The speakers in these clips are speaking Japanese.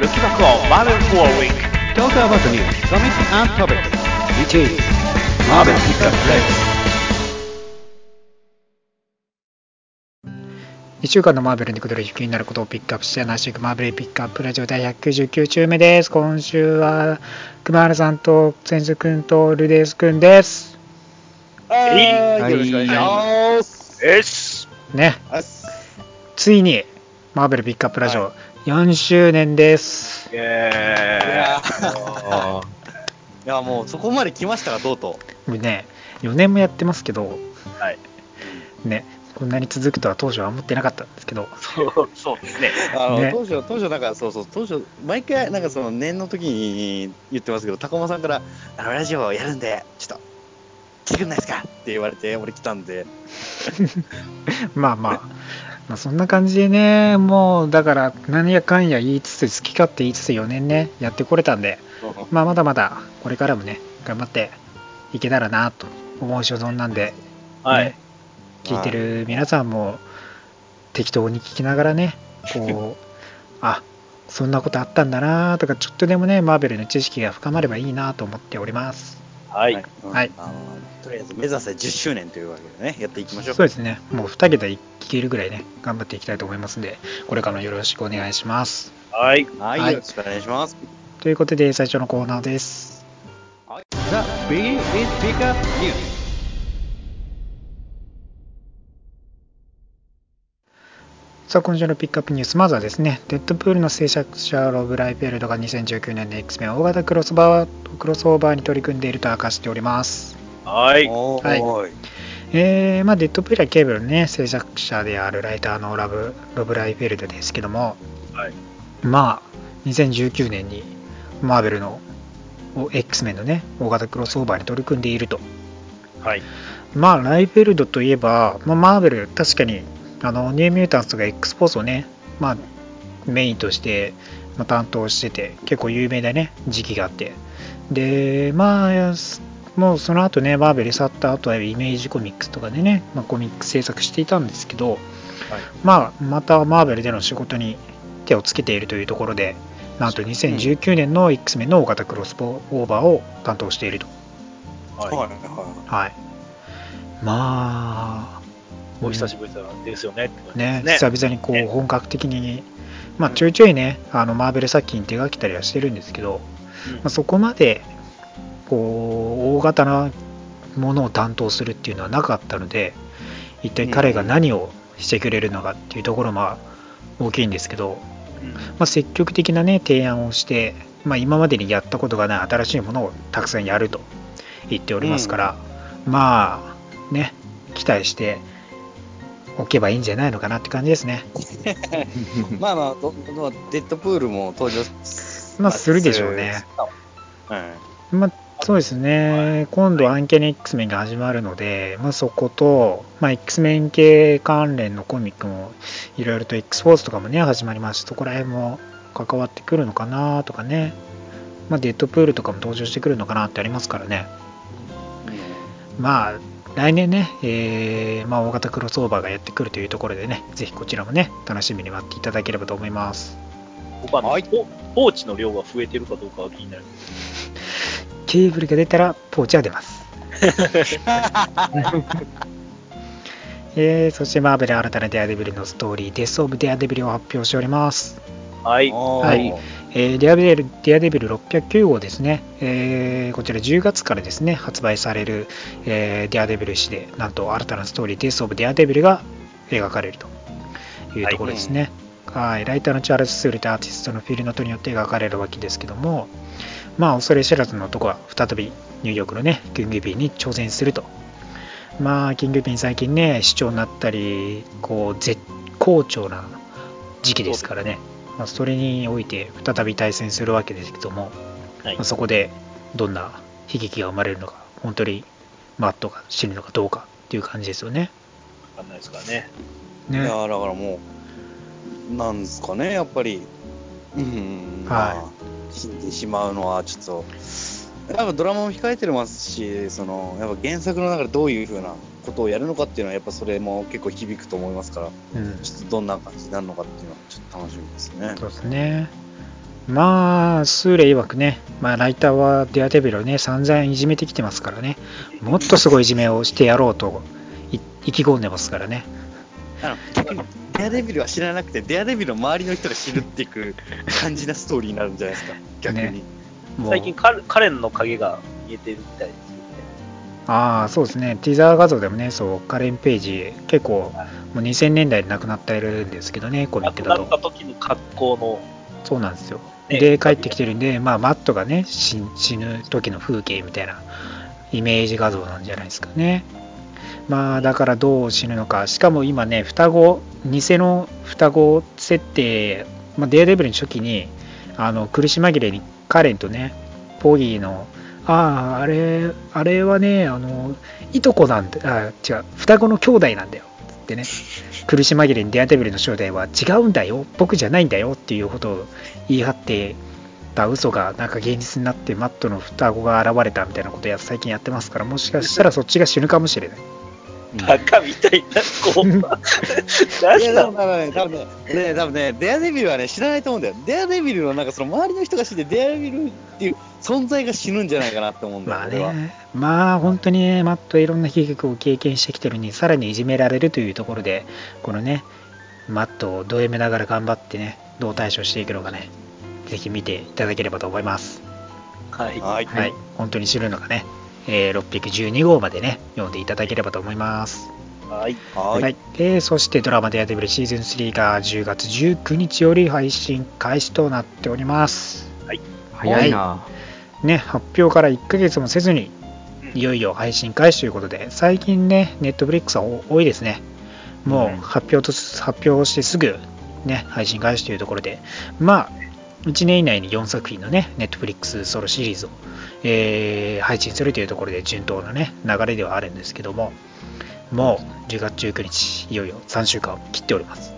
Looking back on Marvel for a week. Talk about the news, comics and topics. Which is Marvel Pickup Play. 1週間のマーベルにくどる気になることをピックアップして話していくマーベルピックアップラジオ第199週目です。今週は熊原さんと千鶴くんとルデースくんです。はい、よろしくお願いします。ね、はいついにマーベルピックアップラジオ4周年です。イいエやーイ。いや、もうそこまで来ましたが、とうともうね、4年もやってますけど、はい。ね、こんなに続くとは当初は思ってなかったんですけど、そう、そうですね。う。あの、ね当初、当初なんか、そうそう、当初、毎回、なんかその年の時に言ってますけど、高間さんから、あの、ラジオやるんで、ちょっと、来てくんないですか？って言われて、俺来たんで、まあまあ、まあそんな感じでね、もうだから何やかんや言いつつ、好き勝手言いつつ4年ね、やってこれたんで、まあまだまだこれからもね、頑張っていけたらなと思う所存なんで、はいね。聞いてる皆さんも適当に聞きながらね、こう、あそんなことあったんだなとか、ちょっとでもね、マーベルの知識が深まればいいなと思っております。はい。うんはいあのとりあえず目指せ10周年というわけでね、やっていきましょう。そうですね、もう2桁いけるぐらいね、頑張っていきたいと思いますんで、これからもよろしくお願いします。はい。はい、はいよろしくお願いします。ということで、最初のコーナーです。The Biggie is Pickup News. さあ、今週のピックアップニュース、まずはですね、デッドプールの制作者ロブ・ライフェルドが2019年の X メン大型クロスバークロスオーバーに取り組んでいると明かしております。はい。おはい。えーまあ、デッドプールはケーブルのね、制作者であるライターのラブロブ・ライフェルドですけども、はい。まあ、2019年にマーベルのお X メンのね、大型クロスオーバーに取り組んでいると。はい。まあ、ライフェルドといえば、まあ、マーベル、確かに、あの、ニューミュータンスとか X ポースをね、まあ、メインとして、まあ、担当してて、結構有名なね、時期があって。で、まあ、すもうその後ね、マーベル去った後はイメージコミックスとかでね、まあ、コミック制作していたんですけど、まあ、またマーベルでの仕事に手をつけているというところで、なんと2019年の X メンの大型クロスオーバーを担当していると。はい、はい。ははい。まあ、お久しぶりですよね。って感じねね。久々にこね。う本格的に、まあ、ちょいちょいね、あのマーベル作品手がけたりはしてるんですけど、まあ、そこまでこう大型なものを担当するっていうのはなかったので、一体彼が何をしてくれるのかっていうところも大きいんですけど、うん。まあ、積極的なね提案をして、まあ、今までにやったことがない新しいものをたくさんやると言っておりますから、まあね期待しておけばいいんじゃないのかなって感じですね。い。まあまあ、どどデッドプールも登場まあするでしょうね。はい。まあ、そうですね、今度、アンケネ X メンが始まるので、まあ、そこと、まあ、X メン系関連のコミックもいろいろと X フォースとかもね、始まりますし、そこら辺も関わってくるのかなとかね、まあ、デッドプールとかも登場してくるのかなってありますからね、まあ、来年ね、えーまあ、大型クロスオーバーがやってくるというところでね、ぜひこちらもね、楽しみに待っていただければと思います。僕ははいポポーチの量が増えてるかどうかが気になる。ケーブルが出たらポーチは出ます。えーそしてマーベル新たなデアデビルのストーリー、デス・オブ・デアデビルを発表しております。はい。はいえーデアデビルデアデビル609号ですね、えーこちら10月からですね、発売される、えーデアデビル誌で、なんと新たなストーリー、デス・オブ・デアデビルが描かれるというところですね。はい、ライターのチャールズ・スールとアーティストのフィルノトによって描かれるわけですけども、まあ、恐れ知らずの男は再びニューヨークのね、キングビーに挑戦すると。まあ、キングビー最近ね、市長になったり、こう、絶好調な時期ですからね、まあ、それにおいて再び対戦するわけですけども、はい。まあ、そこでどんな悲劇が生まれるのか、本当にマットが死ぬのかどうかっていう感じですよね。わかんないですからね。ね。いや、だからもう、なんですかね、やっぱり、うん、まあ、死んでしまうのはちょっと、やっぱドラマも控えてますし、そのやっぱ原作の中でどういうふうなことをやるのかっていうのは、やっぱそれも結構響くと思いますから、うん、ちょっとどんな感じになるのかっていうのは、ちょっと楽しみですね。そうですね。まあ、スーレ曰くね、まあ、ライターはデアデビルをね、散々いじめてきてますからね、もっとすごいいじめをしてやろうとい意気込んでますからね。あの逆にデアデビルは知らなくて、デアデビルの周りの人が知るっていく感じなストーリーになるんじゃないですか、逆に。ね最近カレ、カレンの影が見えてるみたいです。ああ、そうですね、ティザー画像でもね、そう、カレン・ページ、結構、もう2000年代で亡くなっているんですけどね、コミックだ亡くなったと。時の格好の、そうなんですよ。ねで、帰ってきてるんで、まあ、マットがね、死死ぬ時の風景みたいなイメージ画像なんじゃないですかね。まあ、だからどう死ぬのか、しかも今ね、双子、偽の双子設定、まあ、デアデブルの初期に、あの苦し紛れにカレンとね、ポギーの、ああ、あれ、あれはね、あの、いとこなんだ、あ違う、双子の兄弟なんだよ、つってね、苦し紛れにデアデブルの正体は違うんだよ、僕じゃないんだよっていうことを言い張ってた嘘がなんか現実になってマットの双子が現れたみたいなことや最近やってますから、もしかしたらそっちが死ぬかもしれない。バカみたいな、こう、い何や、でもなの多分ね、多分ね、ね、多分ね、デアデビルはね、知らないと思うんだよ。デアデビルのなんかその周りの人が知って、デアデビルっていう存在が死ぬんじゃないかなって思うんだよ、まあ。ね、まあ本当にね、マットはいろんな悲劇を経験してきてるのに、さらにいじめられるというところで、このね、マットをド M ながら頑張ってね、どう対処していくのかね、ぜひ見ていただければと思います。はい。はい。はい、本当に知るのがね、えー612号までね、読んでいただければと思います。はい。はい。はい、でそしてドラマ「デアデビルシーズン3」が10月19日より配信開始となっております。早いな。ね、発表から1ヶ月もせずに、いよいよ配信開始ということで、最近ね、ネットフリックスは多いですね。もう発表と、発表してすぐ、ね、配信開始というところで、まあ、1年以内に4作品のね、ネットフリックスソロシリーズを、えー配信するというところで順当なね、流れではあるんですけども、もう10月19日、いよいよ3週間を切っております。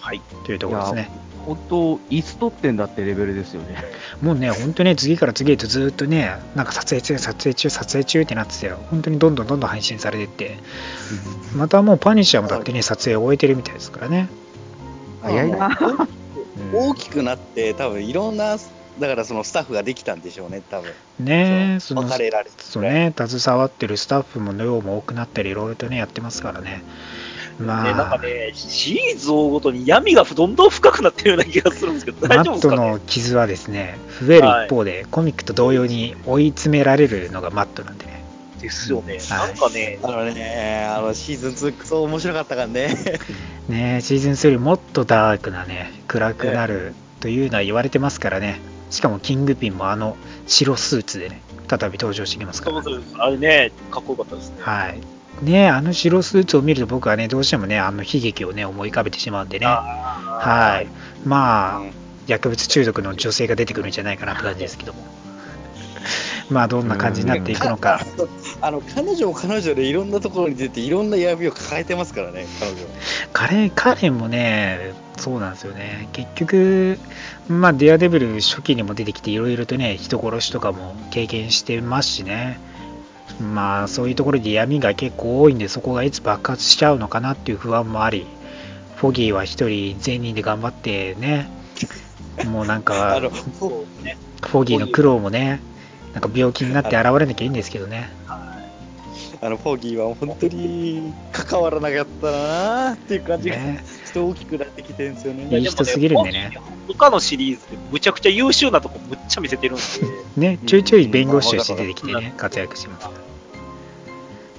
はい。というところですね。本当、いつ撮ってんだってレベルですよね。もうね、本当ね、次から次へとずっとね、なんか撮影中、撮影中、撮影中ってなってたよ。本当にどんどんどんどん配信されてって、またもうパニッシャーもだってね、撮影を終えてるみたいですからね。早いな。うん大きくなって、多分いろんな、だからそのスタッフができたんでしょうね、多分。ねそうその別れられてそうね、携わってるスタッフも量も多くなったり、いろいろとね、やってますからね。まね、なんかあ、ね、シリーズを追うごとに闇がどんどん深くなってるような気がするんですけど、マ大丈夫ですか？ねットの傷はですね、増える一方で、コミックと同様に追い詰められるのがマットなんでね。ですよね。はいなんかね、あのね、あのシーズン2、クソ面白かったからね。ねシーズン3もっとダークなね、暗くなるというのは言われてますからね。しかもキングピンもあの白スーツでね、再び登場してきますから。そうそうあれね、かっこよかったですね。はい。ねあの白スーツを見ると僕はね、どうしてもね、あの悲劇をね、思い浮かべてしまうんでね。ははい。まあ、うん薬物中毒の女性が出てくるんじゃないかなって感じですけども。まあ、どんな感じになっていくのか。あの彼女も彼女でいろんなところに出て、いろんな闇を抱えてますからね、彼女。カレン、カレンもね、そうなんですよね。結局、まあ、デアデビル初期にも出てきて、いろいろとね、人殺しとかも経験してますしね。まあ、そういうところで闇が結構多いんで、そこがいつ爆発しちゃうのかなっていう不安もあり、フォギーは一人全人で頑張ってね、もうなんか。フォギーの苦労もね、なんか病気になって現れなきゃいいんですけどね。あの、フォーギーは本当に関わらなかったなーっていう感じが、ねちょっと大きくなってきてるんですよね。いい人すぎるんでねも他のシリーズでむちゃくちゃ優秀なとこむっちゃ見せてるんで、ね、ちょいちょい弁護士として出てきてね、活躍してます。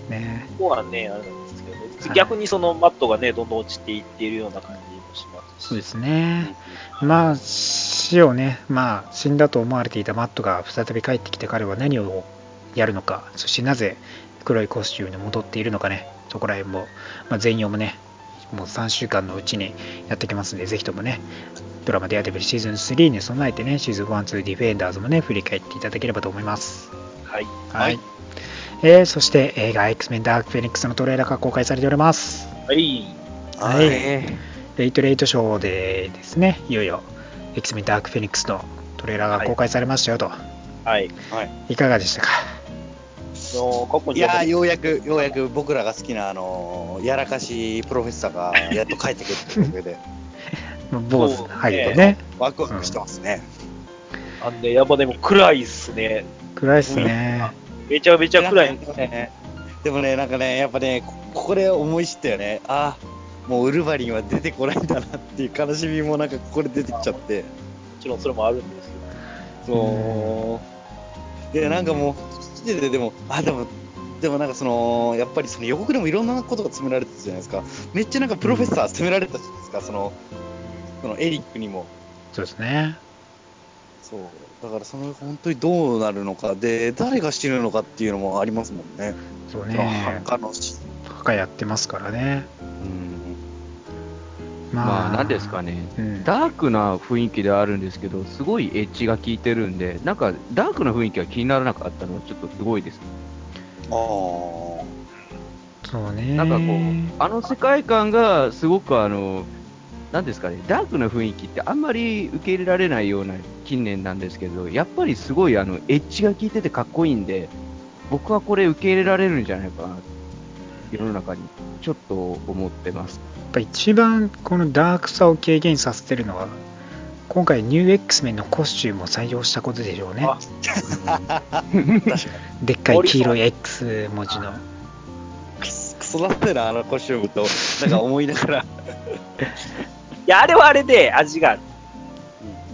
ねここはね、あれなんですけど、はい逆にそのマットがね、どんどん落ちていっているような感じもしますし。そうですね。まあ、死をね、まあ、死んだと思われていたマットが再び帰ってきて彼は何をやるのか、そしてなぜ黒いコスチュームに戻っているのかね、そこら辺も、まあ、全容もね、もう3週間のうちにやってきますんで、ぜひともね、ドラマデアデビルシーズン3に備えてね、シーズン1、2ディフェンダーズもね、振り返っていただければと思います。はい。はい。えーそして映画 X-Men ダークフェニックスのトレーラーが公開されております。はい。はいえレイトレイトショーでですね、いよいよ X-Men ダークフェニックスのトレーラーが公開されましたよと。はい。はい。い、かがでしたか？いやー、ようやく、ようやく僕らが好きな、あのーやらかしプロフェッサーがやっと帰ってくるというわけで。坊主、はいでね。ワクワクしてますね。あんで、やっぱでも暗いっすね。暗いっすね。めちゃめちゃ暗い。でもね、でもねなんかね、やっぱね、こここで思い知ったよね。あもうウルヴァリンは出てこないんだなっていう悲しみもなんかここで出てきちゃって。もちろんそれもあるんですけど。そう。で、なんかもう、見てて、でも、あ、でも、でもなんかその、やっぱりその予告でもいろんなことが詰められてたじゃないですか。めっちゃなんかプロフェッサー責められたじゃないですか、その、そのエリックにも。そうですね。そう。だからその本当にどうなるのか、で、誰が死ぬのかっていうのもありますもんね。そうね。墓の死。墓やってますからね。うん。まあ、なんですかね。うん、ダークな雰囲気ではあるんですけど、すごいエッジが効いてるんで、なんかダークな雰囲気が気にならなかったのはちょっとすごいです。ああ。そうね。なんかこう、あの世界観がすごくあの、なんですかね、ダークな雰囲気ってあんまり受け入れられないような近年なんですけど、やっぱりすごいあのエッジが効いててかっこいいんで、僕はこれ受け入れられるんじゃないかな、世の中にちょっと思ってます。やっぱ一番このダークさを軽減させてるのは、今回ニュー X メンのコスチュームを採用したことでしょうね。でっかい黄色い X 文字の。クソクソだったよな、あのコスチュームと、なんか思いながら。いや、あれはあれで味がある。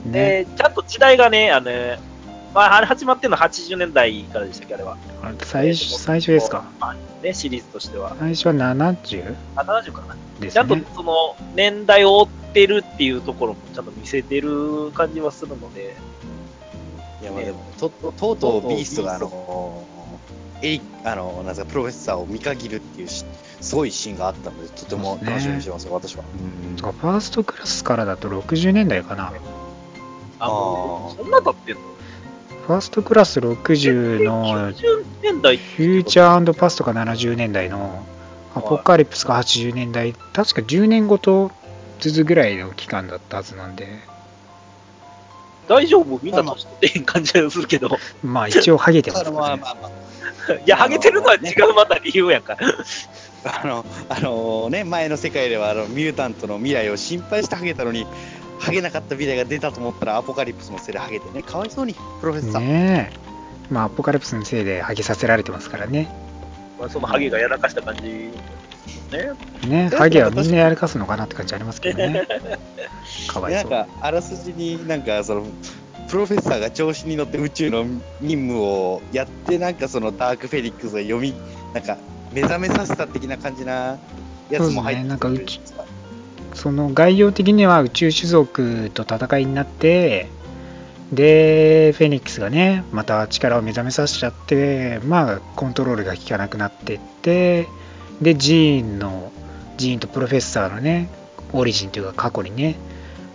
ね。で、ちゃんと時代がね、あの、まあ、あれ始まってるのは80年代からでしたっけ、あれは。あれ最初最初ですか？まあね、シリーズとしては。最初は 70? あ、70かな。ですちゃんとね。その年代を追ってるっていうところもちゃんと見せてる感じはするので、いや、まあでも、ととうとうビーストが、あの、エイあの、なんですか、プロフェッサーを見限るっていうし、すごいシーンがあったので、とても楽しみにしてますよ、私は。ファーストクラスからだと60年代かな。あもあそんな経ってんの？ファーストクラス60の90年代フューチャーパストが70年代のアポカリプスが80年代、確か10年ごとずつぐらいの期間だったはずなんで、大丈夫？みんな年取ってへん感じがするけど。まあ一応ハゲてますからね。まあまあま いや、ハゲてるのは違うまた理由やんか。あ、あの、あのね、前の世界では、あの、ミュータントの未来を心配してハゲたのに、ハゲなかった未来が出たと思ったら、アポカリプスのせいでハゲてね、かわいそうに、プロフェッサー。ねえ。まあアポカリプスのせいでハゲさせられてますからね。まあ、そのハゲがやらかした感じね。ねハゲはみんなやらかすのかなって感じありますけどね。かわいそう。でなんか、あらすじになんか、その、プロフェッサーが調子に乗って宇宙の任務をやって、なんかそのダークフェニックスが読み、なんか、目覚めさせた的な感じなやつも入ってそうですね。なんかその概要的には宇宙種族と戦いになって、で、フェニックスがね、また力を目覚めさせちゃって、まあ、コントロールが効かなくなってって、で、ジーンの、ジーンとプロフェッサーのね、オリジンというか過去にね、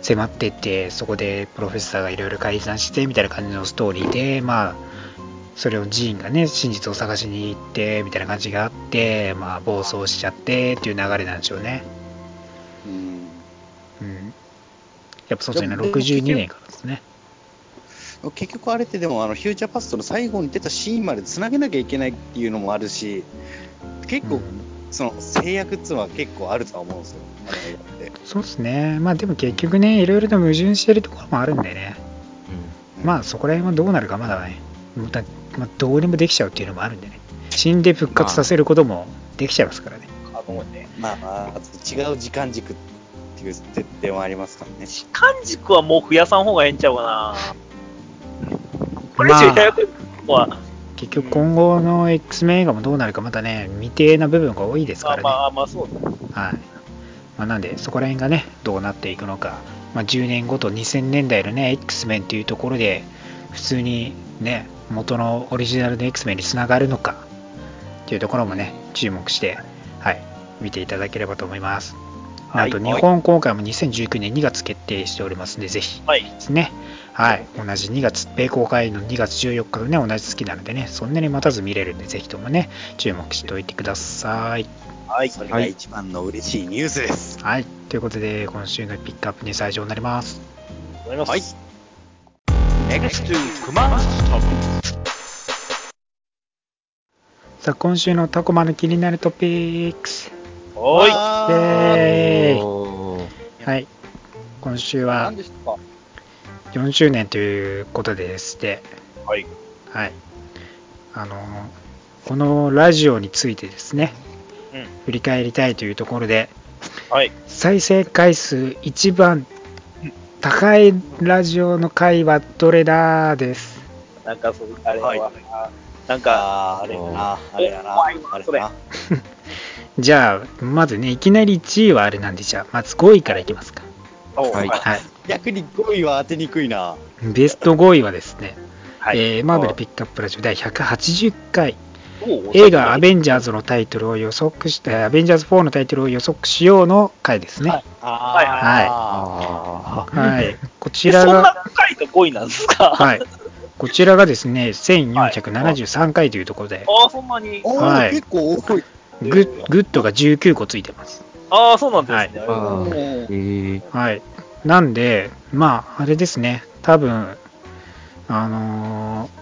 迫ってって、そこでプロフェッサーがいろいろ改ざんして、みたいな感じのストーリーで、まあ、それをジーンがね、真実を探しに行って、みたいな感じがあって、まあ、暴走しちゃってっていう流れなんでしょうね。うんうん。やっぱそうですね、でも62年からですね。結局あれってでもあのフューチャーパストの最後に出たシーンまでつなげなきゃいけないっていうのもあるし結構うんその制約っていうのは結構あるとは思うんですよそうですね。まあでも結局ね、いろいろと矛盾してるところもあるんでね。まあそこら辺はどうなるかまだね、またまあ、どうにもできちゃうっていうのもあるんでね。死んで復活させることもできちゃいますからね。あのね。まあまあ違う時間軸っていう設定もありますからね時間軸はもう増やさん方がええんちゃうかな。これ以上ややこしいのは、結局今後の X メン映画もどうなるかまたね、未定な部分が多いですからね。まあまあまあそうだ。はい。まあ、なんで、そこら辺がね、どうなっていくのか、まあ、10年後と2000年代のね、X メンというところで、普通にね、元のオリジナルの X メンにつながるのか、っていうところもね、注目して、はい、見ていただければと思います。はいなんと日本公開も2019年2月決定しておりますんで、ぜひはい。ですね。はい。同じ2月、米公開の2月14日とね、同じ月なのでね、そんなに待たず見れるんで、ぜひともね、注目しておいてください。はい。それが一番の嬉しいニュースですはい。ということで、今週のピックアップに最上になります。思います。はい X2 Command Topics さあ、今週のタコマの気になるトピックス。はイェーイおーはい。今週は何、でしたか？4周年ということでして、はい。はい。あの、このラジオについてですね、うん。振り返りたいというところで、はい。再生回数一番高いラジオの回はどれだです。なんか、そう、あれは、はいなんか、あれやな、あれやな、あれな。じゃあ、まずね、いきなり1位はあれなんで、じゃあ、まず5位からいきますか。おはいはい。逆に5位は当てにくいな。ベスト5位はですね、はい。えーマーベルピックアップラジオ第180回、映画アベンジャーズのタイトルを予測して、アベンジャーズ4のタイトルを予測しようの回ですね。はいはいあはい。こちえそんらが、な回が5位なんですか？はい。こちらがですね、1473回というところで、ああ、そんなに。はい結構多い。グッグッドが19個ついてます。ああ、そうなんですね。あーえーはい。なんで、まあ、あれですね、多分、あのー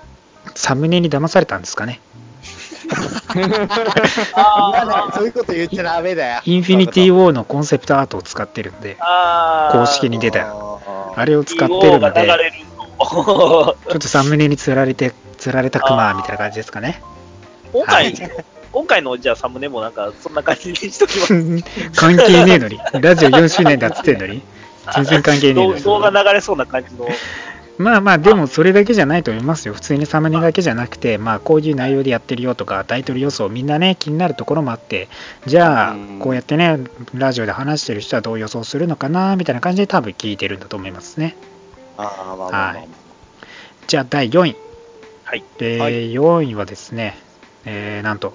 サムネに騙されたんですかね。あそういうこと言っちゃダメだよ。インフィニティ・ウォーのコンセプトアートを使ってるんで、公式に出たああれを使ってるので、が流れるの。ちょっとサムネに釣られて、釣られたクマみたいな感じですかね。今回、は今回のじゃあサムネもなんか、そんな感じにしときます。関係ねえのに、ラジオ4周年だっつってんのに、全然関係ねえのに。動画流れそうな感じの。まあまあ、でもそれだけじゃないと思いますよ。普通にサムネだけじゃなくて、まあこういう内容でやってるよとか、タイトル予想、みんなね、気になるところもあって、じゃあうん、こうやってね、ラジオで話してる人はどう予想するのかな、みたいな感じで多分聞いてるんだと思いますね。あー、まあまあまあはいじゃあ第4位。はい。えーはい4位はですね、えーなんと、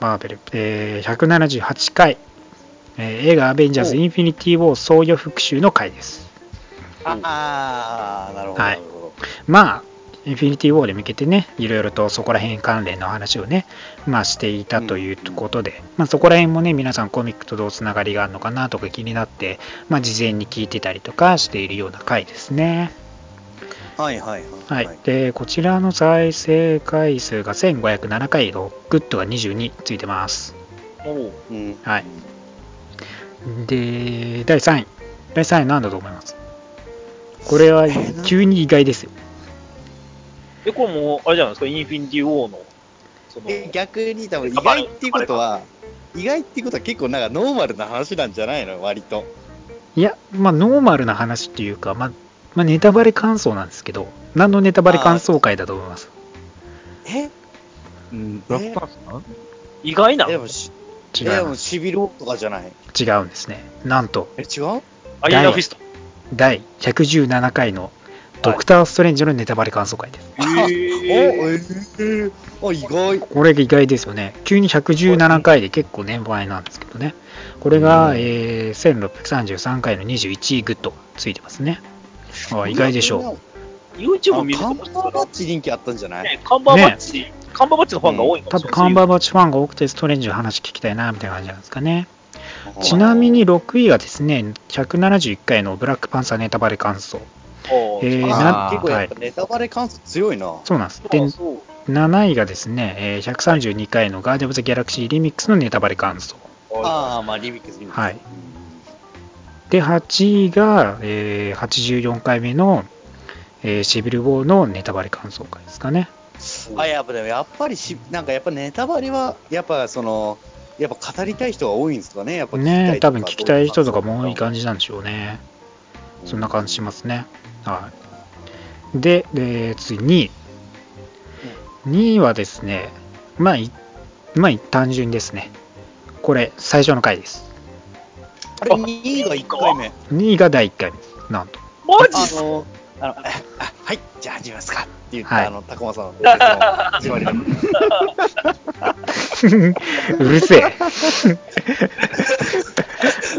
マーベル、えー178回、えー映画アベンジャーズ・おインフィニティ・ウォー総予復習の回です。ああ、なるほど。はいまあ、インフィニティ・ウォーで向けてね、いろいろとそこら辺関連の話をね、まあしていたということで、まあそこら辺もね、皆さんコミックとどうつながりがあるのかなとか気になって、まあ事前に聞いてたりとかしているような回ですね。はいはいははいい。。で、こちらの再生回数が1507回のグッドが22ついてます。はい。で、第3位。第3位なんだと思います。これは急に意外ですよ。え、これもう、あれじゃないですか、インフィニティ・ウォーの、その、え逆に多分意外っていうことは、意外っていうことは結構なんかノーマルな話なんじゃないの？割と。いや、まあ、ノーマルな話っていうか、まあ、まあ、ネタバレ感想なんですけど、何のネタバレ感想会だと思います？えうんブラックパンサー意外なの？でもし、違いでもます。シビルとかじゃない？違うんですね。なんと、え、違う？アイアンフィスト。第117回のドクター・ストレンジのネタバレ感想会です。おええー、あ、意外。これが意外ですよね。急に117回で結構年配なんですけどね。これが、えー1633回の21位グッドついてますね。あ意外でしょう。YouTube 見るとカンバーバッチ人気あったんじゃない、ね、カンバーバッチ、カンバーバッチのファンが多いの？か多分カンバーバッチファンが多くてストレンジの話聞きたいなみたいな感じなんですかね。ちなみに6位がですね、171回のブラックパンサーネタバレ感想。えーあなー結構やっぱネタバレ感想強いな。そうなんです。でそう、そう7位がですね、えー132回のガーディアムズ・ギャラクシーリミックスのネタバレ感想。ああ、まあリミックスリミックス。はいで、8位が、えー84回目の、えーシビル・ウォーのネタバレ感想会ですかね。あ、やっぱでもやっぱりし、なんかやっぱネタバレは、やっぱその、やっぱ語りたい人が多いんですかね、やっぱね多分聞きたい人とかも多い感じ。じなんでしょうね。そんな感じしますね。はい。で、で次2位。2位はですね、まあ、いまあ、単純ですね。これ、最初の回です。あれ、2位が1回目。2位が第1回目です。なんと。マジっすあの、あの、はい、じゃあ始めますかって言った、はいあの、高間さんの始まりだ うるせえ。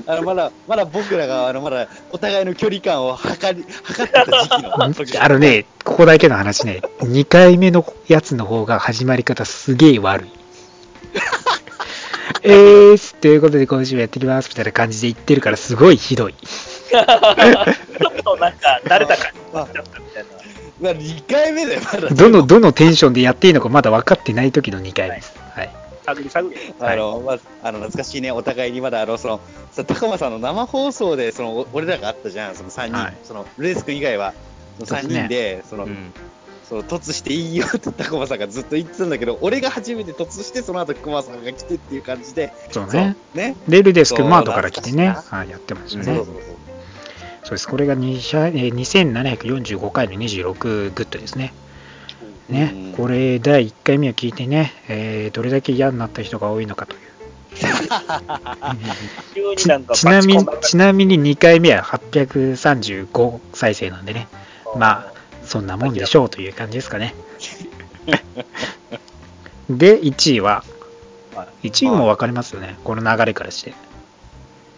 あの、まだ、まだ僕らが、あの、まだ、お互いの距離感を測り、測ってた時期の時あのね、ここだけの話ね、2回目のやつの方が始まり方すげえ悪い。えーす、ということで今週もやってきますみたいな感じで言ってるからすごいひどい。ちょっとなんか、慣れた感じになっちゃったみたいな。まあ、2回目でまだ、どの、どのテンションでやっていいのかまだ分かってない時の2回。目です。はい。探り探り。あの、まあ、あの、懐かしいね、お互いにまだ、あの、その、その高間さんの生放送で、その、お俺らがあったじゃん、その3人、はい。その、ルエス君以外は、3人で、その、うん。その突していいよって言ったコマさんがずっと言ってたんだけど、俺が初めて突して、その後コマさんが来てっていう感じで、そうね。ね。レールデスクマートから来てね、はい、やってましたね。そうそう。そう。そうです。これが200えー2745回の26グッドですね。ねうん、これ第1回目を聞いてね、えーどれだけ嫌になった人が多いのかという。ちちなみにちなみに2回目は835再生なんでね、まあ、そんなもんでしょうという感じですかね。で、1位は、は1位も分かりますよね、この流れからして。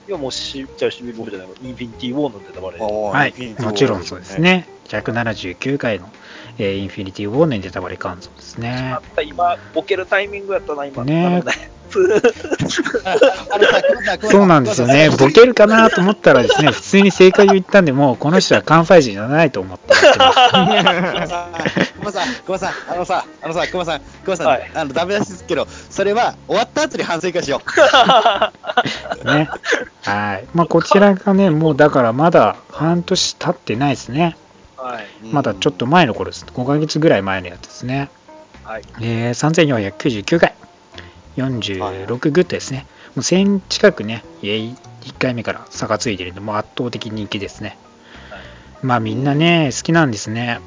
いやもうし、じゃあ、シビルボーじゃないインフィニティ・ウォーのネタバレ。はい、もちろんそうです。ね。179回の、えーインフィニティ・ウォーのネタバレ感想ですねま。た今、ボケるタイミングやったな、今。ね そうなんですよね。ボケるかなと思ったらですね、普通に正解を言ったんで、もうこの人は関西人じゃないと思ってやってます。熊さん、熊さん、あのさ、あのさ、熊さん、熊さん、はいあのダメ出しですけど、それは終わった後に反省会しよ ね。はい。まあ、こちらがね、もうだからまだ半年経ってないですね。はい。う。まだちょっと前の頃です。5ヶ月ぐらい前のやつですね。はい。えー、3499回。46グッドですね。もう1000近くね、1回目から差がついてるんで、もう圧倒的人気ですね。まあみんなね、好きなんですね。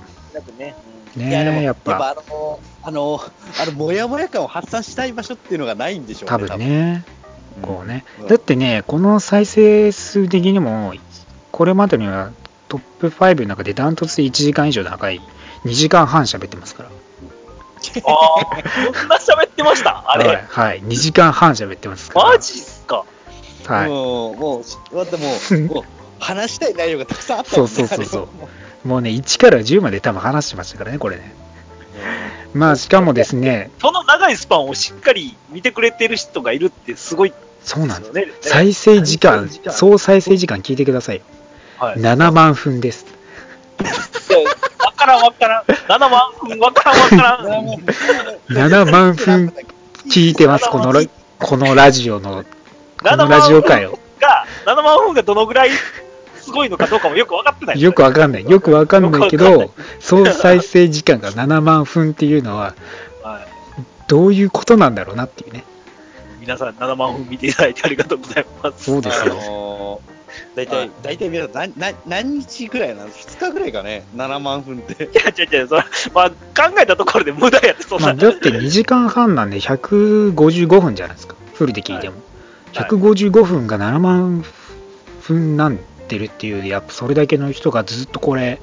ね。ねいやでもやっぱ、あの、あの、あの、もやもや感を発散したい場所っていうのがないんでしょうね。多分ね。こうねうん。だってね、この再生数的にも、これまでにはトップ5の中でダントツで1時間以上長い、2時間半喋ってますから。ああ、こんな喋ってました？あれ？はい、はい、2時間半喋ってますから。マジっすか？はい。もう、もう、だってもう、もう話したい内容がたくさんあったもんね。そうそうそうそうももうね、1から10まで多分話してましたからね、これね。まあ、しかもですね、その長いスパンをしっかり見てくれてる人がいるってすごいそうなんです。ね。再生時間、総再生時間聞いてくださいよ。はい。い7万分です。からんわからん。7万分わからんわからん。7万分聞いてます、このラこのラジオの、こ7のラジオ回を。が、7万分がどのぐらいすごいのかどうかもよく分かってない。よくわかんない。よくわかんないけど、総再生時間が7万分っていうのは、はい。どういうことなんだろうなっていうね。皆さん7万分見ていただいてありがとうございます。あそうですよ。大体はい、大体皆さん、なな何日ぐらいなんです ?2 日ぐらいかね、7万分って。いや、違う違う、それ、まあ、考えたところで無駄やって、そんな。まあ、だって2時間半なんで155分じゃないですか。フルで聞いても。はい155分が7万分なんてるっていう、やっぱそれだけの人がずっとこれ、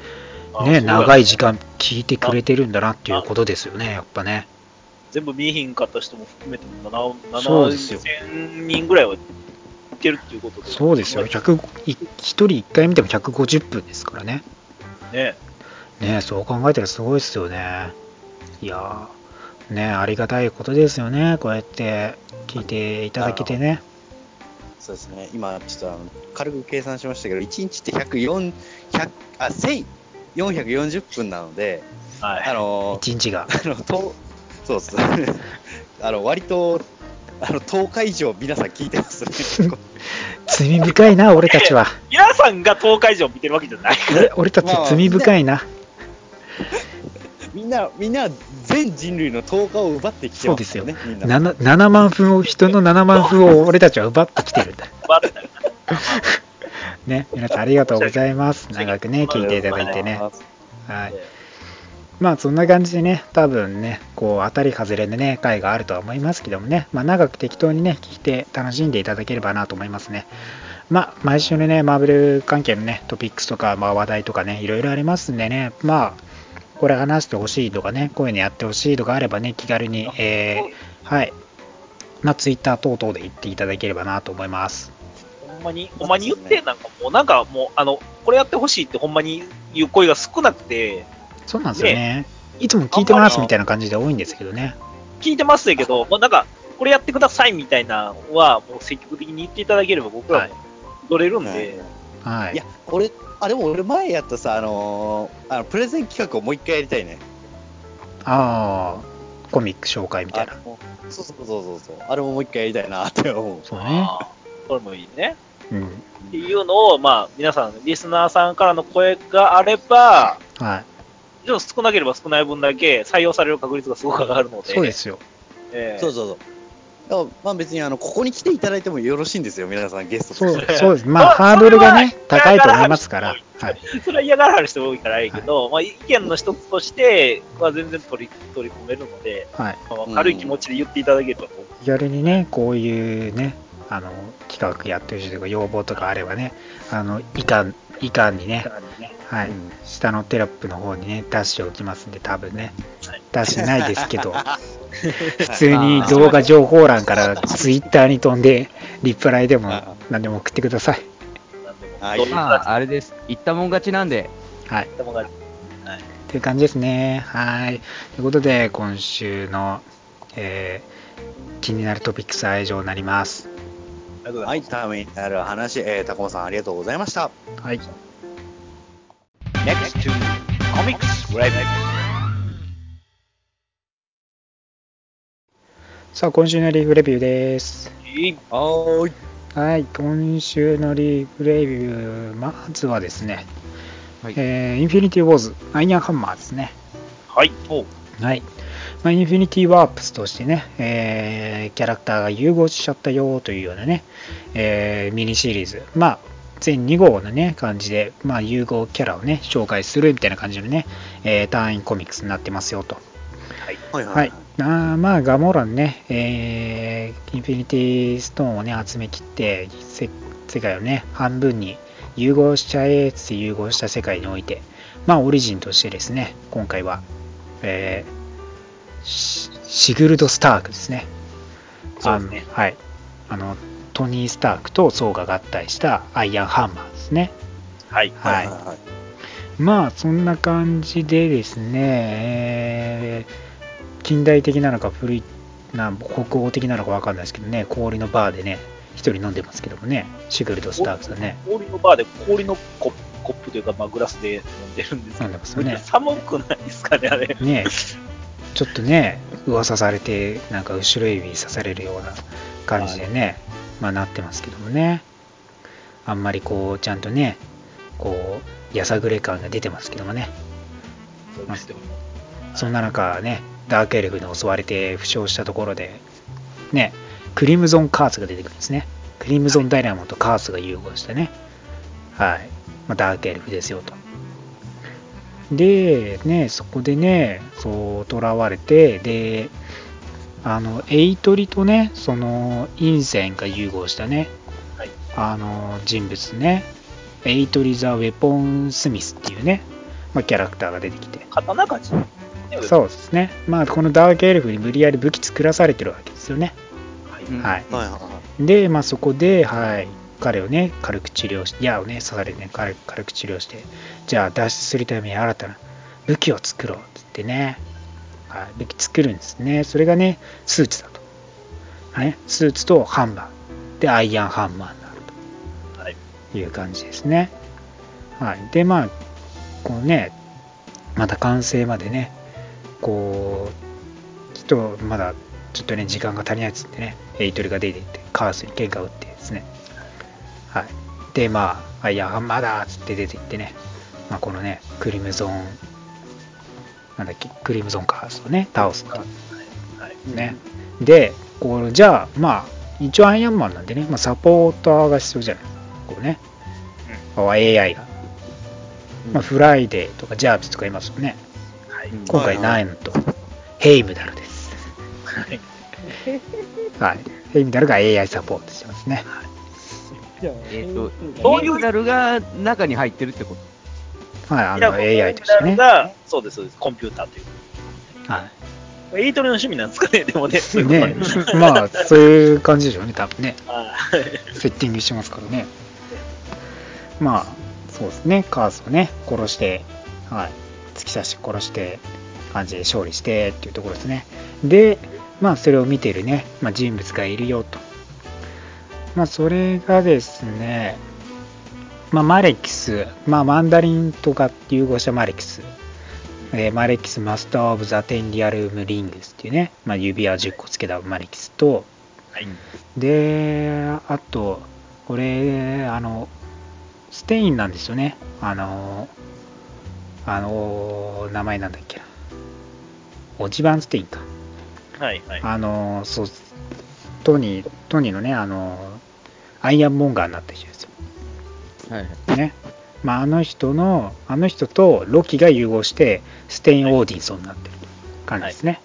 ね、長い時間聞いてくれてるんだなっていうことですよね、やっぱね。全部見えひんかった人も含めても7、そうですよ7000人ぐらいはいけるっていうことで。そうですよ。100い1人1回見ても150分ですからね。ね。ねそう考えたらすごいですよね。いやー、ねありがたいことですよね。こうやって聞いていただけてね。そうですね、今、ちょっとあの軽く計算しましたけど、1日って104、100あ、1440分なので、はい。あの1日が。あの、とそうです。あの、割と、あの、10日以上皆さん聞いてますね。罪深いな、俺たちは。皆さんが10日以上見てるわけじゃないから。俺俺たち罪深いな。みんな、みんな全人類の10日を奪ってきてまそうですすよ。よね、みんな。7, 7万分を、人の7万分を俺たちは奪ってきてるんだ。ね、皆さんありがとうございます。長くね、聞いていただいてね。はい。まあそんな感じでね、多分ね、こう当たり外れでね、回があるとは思いますけどもね、まあ長く適当にね、聞いて楽しんでいただければなと思いますね。まあ毎週のね、マーベル関係のね、トピックスとか、まあ話題とかね、いろいろありますんでね、まあ、これ話してほしいとかね、こういうのやってほしいとかあればね、気軽に、えー、はい、まあ Twitter 等々で言っていただければなと思います。ほんまに、ほんまに言って、なんかもう、なんかもう、あの、これやってほしいってほんまに言う声が少なくて、そうなんですよね。いつも聞いてますみたいな感じで多いんですけどね。聞いてますけど、もうなんか、これやってくださいみたいなのは、もう積極的に言っていただければ僕らも取れるんで、はいいや。、俺、あ、でも俺前やったさ、あのーあの、プレゼン企画をもう一回やりたいね。ああ、コミック紹介みたいなそうそうそうそうそう。あれももう一回やりたいなって思う。そうね。あーそれもいいね。うん。っていうのを、まあ、皆さん、リスナーさんからの声があれば、はい。でも少なければ少ない分だけ採用される確率がすごく上がるので。そうですよ。ええそうそうそう。だからまあ別にあの、ここに来ていただいてもよろしいんですよ、皆さんゲストそうとして。そうです。まあ、まあハードルがね、高いと思いますから。はい。それは嫌がられる人多いからいいけど、まあ、意見の一つとしては全然取り取り込めるので、はい。まあ軽い気持ちで言っていただければと思う。気軽にね、こういうね、あの、企画やってる人とか要望とかあればね、あの、いかん、いかんにね、はい、うん。下のテロップの方にね、出しておきますんで、多分ね。はい、出してないですけど、普通に動画情報欄からツイッターに飛んで、リプライでも何でも送ってください。まあ、あれです。言ったもん勝ちなんで、はい。友達っていう感じですね。はい。ということで、今週の、えー気になるトピックスは以上になります。はい。ためになる話、えー、高本さんありがとうございました。はい。Next to Comics Review さあ、今週のリーフレビューです。はーい。はい、今週のリーフレビュー、まずはですね、はいえーインフィニティ・ウォーズ、アイアンハンマーですね。はい。おはい。まあ、インフィニティ・ワープスとしてね、えーキャラクターが融合しちゃったよというようなね、えーミニシリーズ。まあ、全2号のね、感じで、まあ、融合キャラをね、紹介するみたいな感じのね、えー単位コミックスになってますよと。はいはい。はい。あーまあ、ガモランね、えーインフィニティストーンをね、集めきって、せ世界をね、半分に融合しちゃえつって融合した世界において、まあ、オリジンとしてですね、今回は、えーシシグルド・スタークですね。そうですねはい。あの、トニー・スタークとソーが合体したアイアンハンマーですね。はい。はいはいはい。まあそんな感じでですね、えー近代的なのか古いな北欧的なのか分かんないですけどね氷のバーでね一人飲んでますけどもねシグルド・スタークさんね氷のバーで氷のコップコップというか、まあ、グラスで飲んでるんですけど、でますよね寒くないですかね、あれ。ねちょっとね噂されてなんか後ろ指刺されるような感じでね、まあなってますけどもねあんまりこうちゃんとねこうやさぐれ感が出てますけどもねそんな中ね、ダークエルフに襲われて負傷したところで、ね、クリムゾンカーツが出てくるんですね。クリムゾンダイナモンとカーツが融合してね。はい。まあ、ダークエルフですよと。で、ね、そこでね、そう、囚われて、で、あの、エイトリとね、その、インセンが融合したね、はい。あの、人物ね、エイトリ・ザ・ウェポン・スミスっていうね、まあ、キャラクターが出てきて、刀鍛冶？そうですね。まあ、このダークエルフに無理やり武器作らされてるわけですよね。はいはいはい。で、まあ、そこで、はい、彼をね、軽く治療して、矢をね、刺されてね、軽く治療して、じゃあ脱出するために新たな武器を作ろうってってね、はい、武器作るんですね。それがね、スーツだと。はい、スーツとハンマー。で、アイアンハンマーになる。という感じですね。はい。で、まあ、このね、また完成までね、こう、ちょっとまだちょっとね、時間が足りないっつってね、エイトリが出ていって、カースに喧嘩を打ってですね。はい。で、まあ、アイアンハンマーだーっつって出ていってね、まあ、このね、クリムゾン、なんだっけ、クリムゾンカースをね、倒すと。はい。ね。で、こう、じゃあ、まあ、一応アイアンマンなんでね、まあ、サポーターが必要じゃないこうね。あ AI が。まあ、フライデーとかジャービスとかいますよね。はい。今回なんと、ヘイムダルです。はい。はい。ヘイムダルが AI サポートしてますね。えっ、と、どういうメダルが中に入ってるってこと？はい、あの AI としてね。が、そうです、そうです。コンピューターという。はエイトリの趣味なんですかね、でもね。ね、まあ、そういう感じでしょうね、多分ね。はいセッティングしてますからね。まあ、そうですね、カースをね、殺して、はい、突き刺して殺して、感じで勝利してっていうところですね。で、まあ、それを見ているね、まあ、人物がいるよと。まあ、それがですね、まあ、マレキス、まあ、マンダリンとか融合したマレキス、えーマレキスマスター・オブ・ザ・テンリアルーム・リングスっていうね、まあ、指輪10個つけたマレキスと、はい。で、あと、これ、あの、ステインなんですよね。あの、あの名前なんだっけなオジバンステインかはいはい。あのそうトニートニーのねあのアイアンモンガーになった人です。よはい。ね。まあ、あの人のあの人とロキが融合してステイン・オーディンソンになってる感じですね、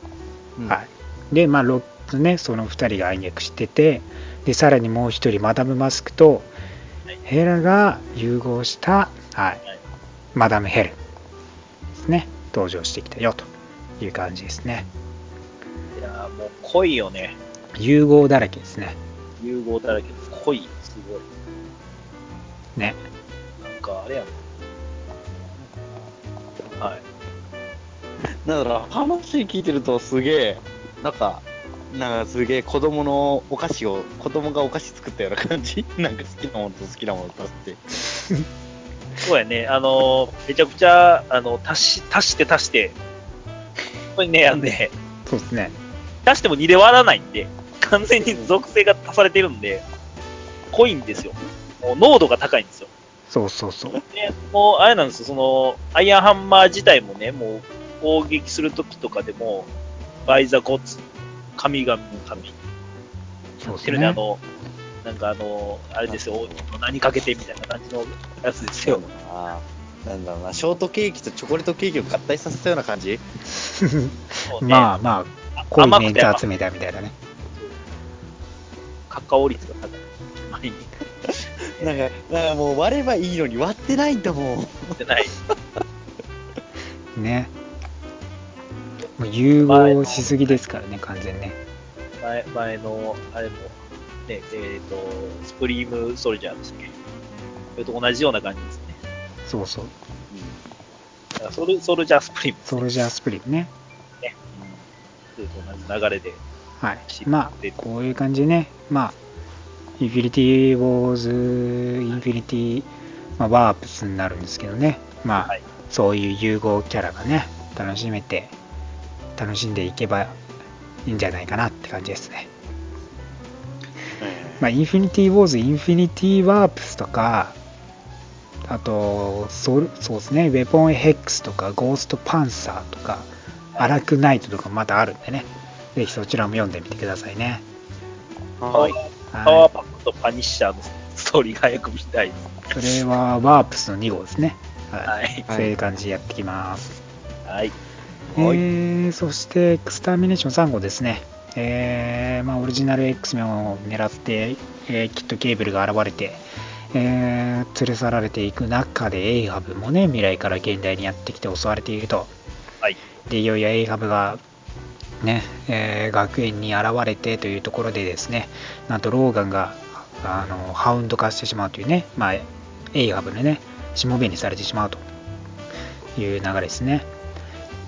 うん。はい。でまあロねその2人が暗躍しててでさらにもう1人マダム・マスクとはい。ヘラが融合した、はい。はい。マダム・ヘルですね。登場してきたよという感じですね。いやーもう濃いよね。融合だらけですね。融合だらけです。濃い。すごい。ねなんかあれやん。はい。だから話聞いてるとすげえ、なんか、なんかすげえ子供のお菓子を、子供がお菓子作ったような感じ？なんか好きなものと好きなものとって。そうやね。あのー、めちゃくちゃ、あの、足し、足して足して、これね、あのね、そうですね足しても2で割らないんで、完全に属性が足されてるんで、濃いんですよ。もう濃度が高いんですよ。そうそうそうで、もう、あれなんですよ、その、アイアンハンマー自体もね、もう、攻撃するときとかでも、バイザコツ、神々の神。そうですてるね、あねの、なんかあの、あれですよ、何かけてみたいな感じのやつですよ。なんだろうな、ショートケーキとチョコレートケーキを合体させたような感じ？ね まあまあ濃い甘くてメンツ集めたみたいなねカカオ率が高い。前に なんか、なんかもう割ればいいのに割ってないんだもん。持ってない。ね。もう融合しすぎですからね完全ね。前前の、あれも、ね、えっ、と、スプリームソルジャーでしたっけ？それと同じような感じですね。そうそう。だからソルソルジャースプリーム。ねソルジャースプリームね。それと同じ流れで。はい。まあこういう感じでね。まあインフィニティウォーズインフィニティ、まあ、ワープスになるんですけどね。まあ、はい。そういう融合キャラがね楽しめて楽しんでいけばいいんじゃないかなって感じですね。まあ、インフィニティ・ウォーズ、インフィニティ・ワープスとか、あと、ソルそうですね、ウェポン・ヘックスとか、ゴースト・パンサーとか、アラク・ナイトとかまだあるんでね、ぜひそちらも読んでみてくださいね。はい。パワーパックとパニッシャーのストーリーが早く見たいです。い、それはワープスの2号ですね。はい。はい。そういう感じでやってきます。はい。えー、そして、エクスターミネーション3号ですね。えーまあ、オリジナル X メンを狙って、えーきっとケーブルが現れて、えー連れ去られていく中でエイハブもね未来から現代にやってきて襲われているとはい。でいよいよエイハブがね、えー学園に現れてというところでですねなんとローガンがあのハウンド化してしまうというね、まあ、エイハブでねしもべにされてしまうという流れですね。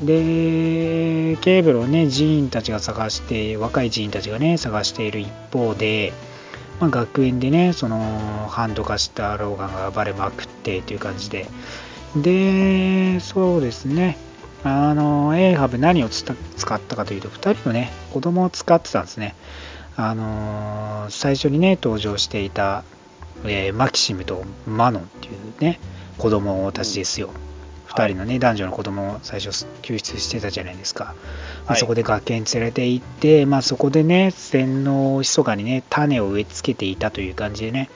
でケーブルをね寺院たちが探して若い寺院たちがね探している一方で、まあ、学園でねそのハンド化したローガンが暴れまくってという感じで。でそうですね。あの A ハブ何をつた使ったかというと2人のね子供を使ってたんですね。あの最初にね登場していた、えーマキシムとマノンっていうね子供たちですよ、2人のね男女の子供を最初救出してたじゃないですか、まあはい。そこで学園に連れて行って、まあ、そこでね洗脳密かにね種を植え付けていたという感じでね。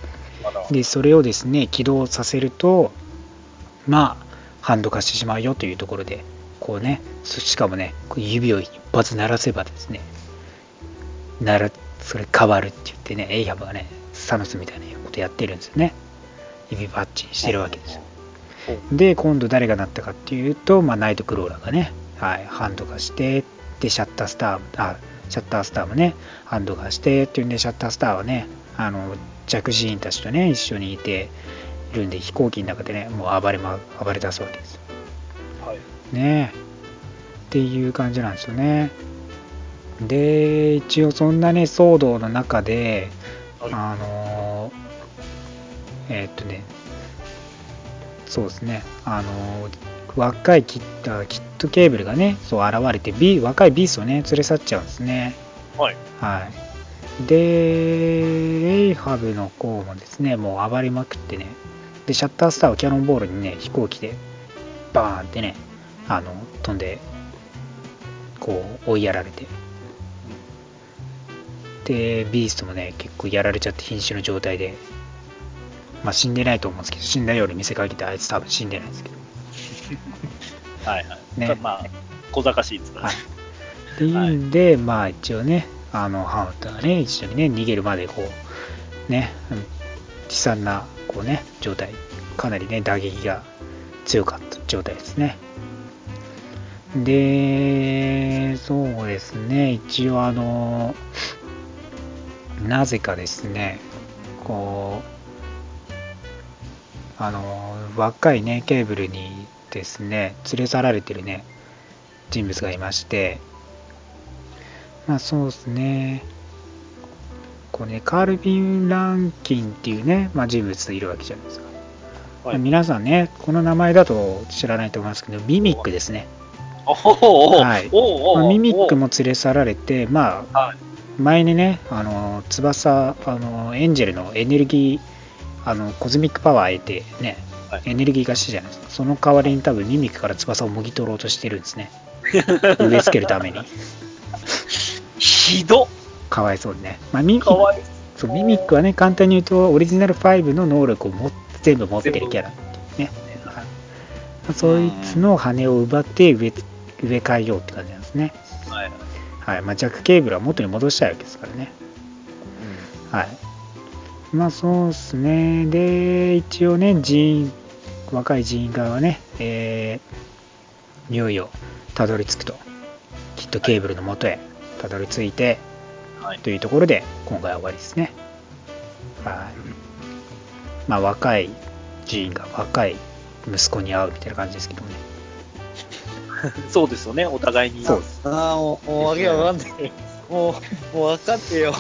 でそれをですね起動させるとまあハンド化してしまうよというところでこうねそしかもね指を一発鳴らせばですねならそれ変わるって言ってねエイハブがねサノスみたいなことやってるんですよね。指パッチンしてるわけですよ。で今度誰がなったかっていうと、まあ、ナイトクローラーがね、はい、ハンド化してでシャッタースターあシャッタースターもねハンド化してっていうんでシャッタースターはねあの弱児員たちとね一緒にいているんで飛行機の中でねもう暴れ,、ま、暴れ出すわけです。ね。っていう感じなんですよね。で一応そんなね騒動の中ではい。あのえーっとねそうですね。あの若いキッあキットケーブルがねそう現れてビ若いビーストをね連れ去っちゃうんですね。はい。はい。で、エイハブの方もですね、もう暴れまくってね、で、シャッタースターをキャノンボールにね、飛行機でバーンってね、あの、飛んで、こう、追いやられて。で、ビーストもね、結構やられちゃって瀕死の状態で、まあ死んでないと思うんですけど、死んだように見せかけてあいつ多分死んでないんですけど。はいはい。ねまあ、小賢しいですからはいね。。っていうんで、まあ一応ね、あの、ハウントがね、一緒にね、逃げるまでこう、ね、うん悲惨な、こうね、状態、かなりね、打撃が強かった状態ですね。で、そうですね、一応あの、なぜかですね、こう、あの、若いね、ケーブルにですね、連れ去られてるね、人物がいまして、まあそうですね、こうね、カールビン・ランキンっていうね、まあ、人物いるわけじゃないですか。はい。皆さんね、この名前だと知らないと思いますけど、ミミックですね。はいまあミミックも連れ去られて、まあ、はい。前にね、あの翼あの、エンジェルのエネルギー、あのコズミックパワー得てね、はいエネルギーがしたじゃないですか。その代わりに多分ミミックから翼をもぎ取ろうとしてるんですね。植え付けるために。ひどっかわいそうにね。まあ、ミミかわいそうミミックはね、簡単に言うと、オリジナル5の能力をも全部持ってるキャラっていうね。はいそいつの羽を奪って植え植え替えようって感じなんですね。はい。はい。まあ、ジャックケーブルは元に戻したいわけですからね。はい。まあそうですね。で、一応ね、人員、若い人員側はね、えーいよいよたどり着くと。きっとケーブルの元へたどり着いて、はい。というところで、今回は終わりですね。はい。まあ若い人員が若い息子に会うみたいな感じですけどね。そうですよね、お互いに。そうです。ああ、もう、もうわけがわかんない。もう、もう分かってよ。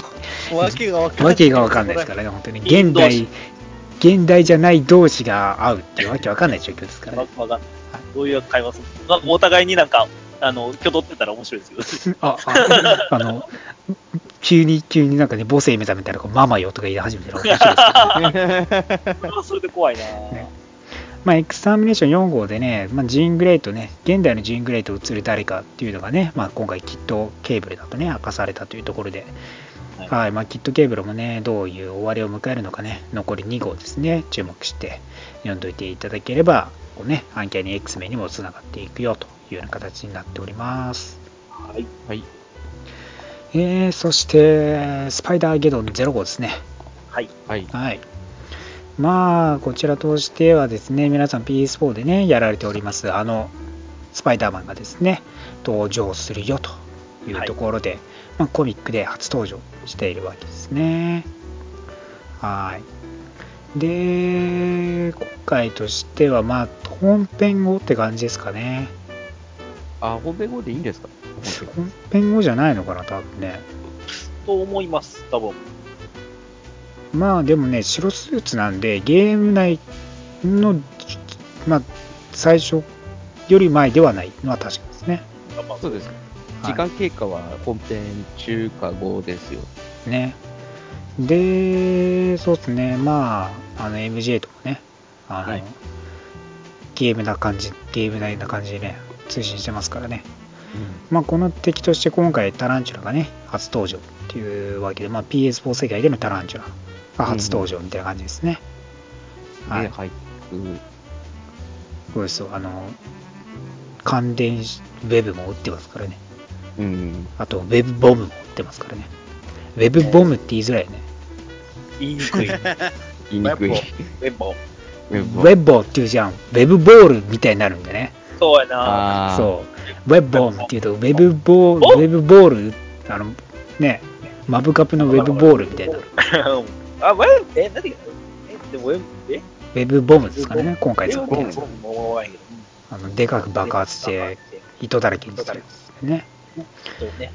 わけがわかんない。わけがわかんないですからね、本当に。現代、現代じゃない同士が会うっていうわけわかんない状況ですからね。わわかんない。どういう会話するのお互いになんか、あの、挙動ってたら面白いですよ。あ、ああの、急に、急になんかね、母性目覚めたら、こうママよとか言い始めたら面白いですけどね。それはそれで怖いな、ねまあ、エクサミネーション4号でね、まあ、ジーン・グレイとね、現代のジーン・グレイと映る誰かっていうのがね、まあ、今回キットケーブルだとね、明かされたというところで、はいはい、まあ、キットケーブルもね、どういう終わりを迎えるのかね、残り2号ですね、注目して読んどいていただければ、こうね、アンキャニ X メンにもつながっていくよというような形になっております。はい。はい。えー、そして、スパイダーゲドン0号ですね。はい。はい。はい。まあ、こちらとしてはですね、皆さん PS4 でね、やられております、あの、スパイダーマンがですね、登場するよというところで、まあ、コミックで初登場しているわけですね。はい。で、今回としては、まあ、本編後って感じですかね。あ、本編後でいいんですか？本編後じゃないのかな、多分ね。と思います、多分。まあでもね、白スーツなんで、ゲーム内の、まあ、最初より前ではないのは確かですね。そうです。はい時間経過は本編中か後ですよ。ね。で、そうですね、まあ、あの MJ ともね、あの、はいゲームな感じ、ゲーム内な感じでね、通信してますからね。まあ、この敵として今回タランチュラがね、初登場っていうわけで、まあ、PS4 世界でのタランチュラが初登場みたいな感じですね。うん。はいで、入ってそうですよあの、関連しウェブも打ってますからね。うん。あと、ウェブボムも打ってますからね。ウェブボムって言いづらいよね。言いにくい。言いにくい。ウェウェブボっていうじゃん。ウェブボールみたいになるんでね。そうやな。そう。ウェブボムっていうと、ウェブボール、お？ウェブボール、あの、ね、マブカップのウェブボールみたいな。ウ あ、ウェブ、え、何がえ、でもウェブ、え？ェブボムですからね、今回ってるやつ。あの、でかく爆発して、糸だらけにするやつですね。そうね。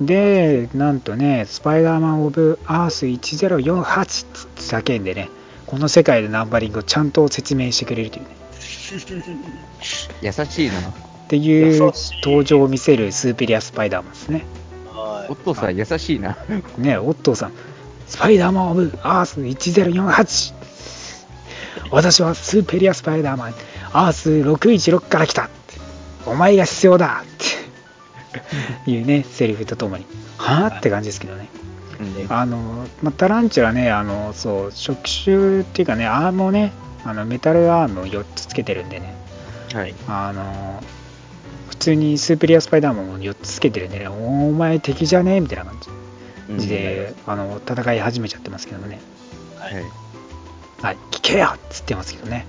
で、なんとね、スパイダーマン・オブ・アース1048って叫んでね、この世界でナンバリングをちゃんと説明してくれるというね、優しいな。っていう登場を見せるスーペリア・スパイダーマンですね。はお父さん優しいな。ね、オットーさん、スパイダーマン・オブ・アース1048私はスーペリア・スパイダーマン、アース616から来た。お前が必要だ。っていうねセリフとともに。はあって感じですけどね。うん。あの、まあ、タランチュラねあのそう触手っていうかねアームをねあのメタルアームを4つつけてるんでね。はい。あの普通にスーペリアスパイダーマンも4つつけてるんでね。お前敵じゃね？みたいな感じで、あの戦い始めちゃってますけどもね。はい。はい。聞けよっつってますけどね。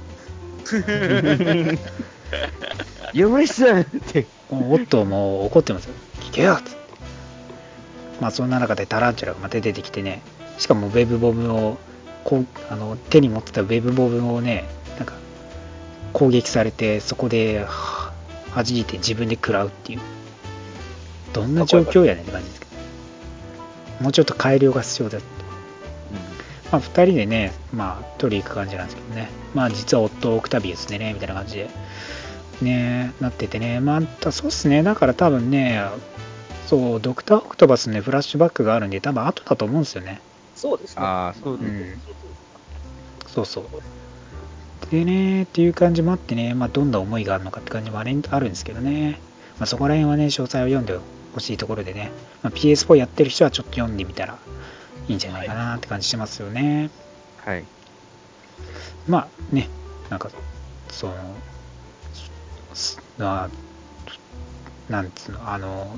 You listen! って。おっともう怒ってますよ。聞けよっつって。まあそんな中でタランチュラがまた出てきてね。しかもウェブボムをこうあの手に持ってたウェブボムをねなんか攻撃されてそこでは弾いて自分で食らうっていう。どんな状況やねんって感じですもうちょっと改良が必要だまあ、2人でね、まあ、取り行く感じなんですけどね、まあ、実は夫、オクタビウスでね、みたいな感じで、ね、なっててね、まあ、そうっすね、だから多分ね、そう、ドクター・オクトバスのね、フラッシュバックがあるんで、多分後だと思うんですよね。そうですね。ああ、そうです。うん、そうそう。でね、っていう感じもあってね、まあ、どんな思いがあるのかって感じもあれあるんですけどね、まあ、そこら辺はね、詳細を読んでほしいところでね、まあ、PS4 やってる人はちょっと読んでみたらいいんじゃないかなって感じしますよね。はい。まあね、なんか、その、すななんつうの、あの、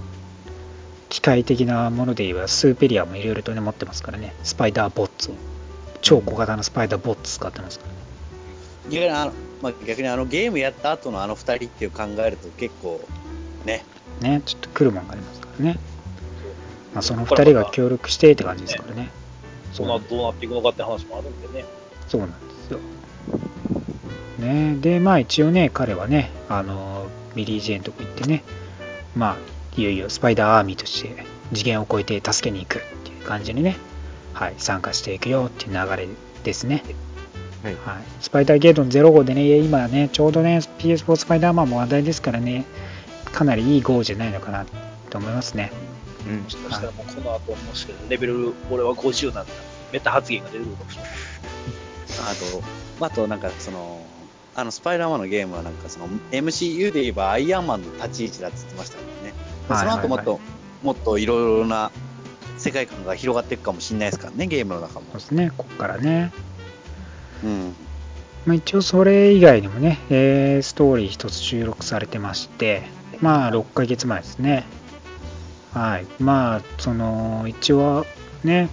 機械的なもので言えば、スーペリアもいろいろとね、持ってますからね、スパイダーボッツを、超小型のスパイダーボッツ使ってますからね。逆にあの、まあ、逆にあのゲームやった後のあの二人っていう考えると結構ね、ね、ちょっと来るもんがありますからね。まあ、その2人が協力してって感じですからね。その後どうなっていくのかって話もあるんでね。そうなんですよ。ね、で、まあ一応ね、彼はね、あの、ビリー・ジェーンとこ行ってね、まあ、いよいよスパイダーアーミーとして次元を超えて助けに行くっていう感じにね、はい、参加していくよっていう流れですね。はい。はい、スパイダーゲートン05でね、今ね、ちょうどね、PS4 スパイダーマンも話題ですからね、かなりいい号じゃないのかなと思いますね。うんもしたらもうこの後もしかしたらレベル、俺は50なんだ。メタ発言が出てくるかもしれない。あと、まあ、あとなんかその、あのスパイダーマンのゲームはなんかその MCU で言えばアイアンマンの立ち位置だって言ってましたからね。はいその後もっと、はいもっといろいろな世界観が広がっていくかもしれないですからね、ゲームの中もそう。ですね、ここからね。うん。まあ、一応それ以外にもね、えーストーリー一つ収録されてまして、まあ6ヶ月前ですね。はい。まあ、その、一応ね、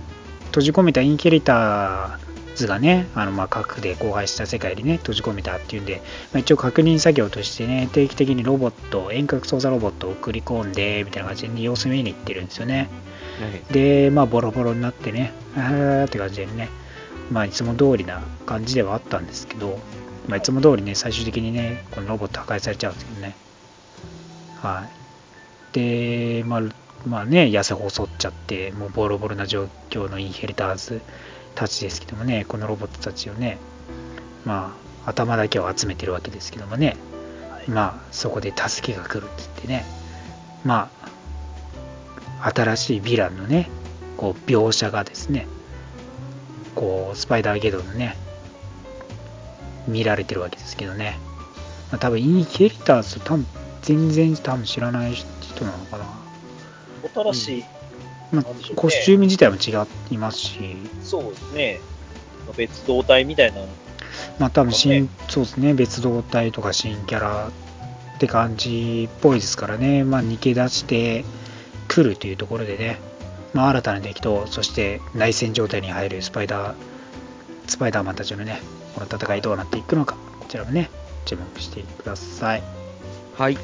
閉じ込めたインヘリターズがね、あのまあ核で荒廃した世界にね、閉じ込めたっていうんで、まあ、一応確認作業としてね、定期的にロボット、遠隔操作ロボットを送り込んで、みたいな感じで様子見に行ってるんですよね。はい。で、まあ、ボロボロになってね、あーって感じでね、まあ、いつも通りな感じではあったんですけど、まあ、いつも通りね、最終的にね、このロボット破壊されちゃうんですけどね。はい。で、まあ、まあね、痩せ細っちゃって、もうボロボロな状況のインヘリターズたちですけどもね、このロボットたちをね、まあ、頭だけを集めてるわけですけどもね、まあ、そこで助けが来るって言ってね、まあ、新しいヴィランのね、こう描写がですね、こうスパイダーゲドのね、見られてるわけですけどね、まあ、多分インヘリターズ多分全然多分知らない人なのかな。新しい、まあなんでしょうね。コスチューム自体も違いますし、そうですね。別動体みたいな、まあ多分新、そうですね、別動体とか新キャラって感じっぽいですからね、まあ逃げ出してくるというところでね、まあ新たな敵と、そして内戦状態に入るスパイダー、スパイダーマンたちのね、この戦いどうなっていくのか、こちらもね、注目してください。はい。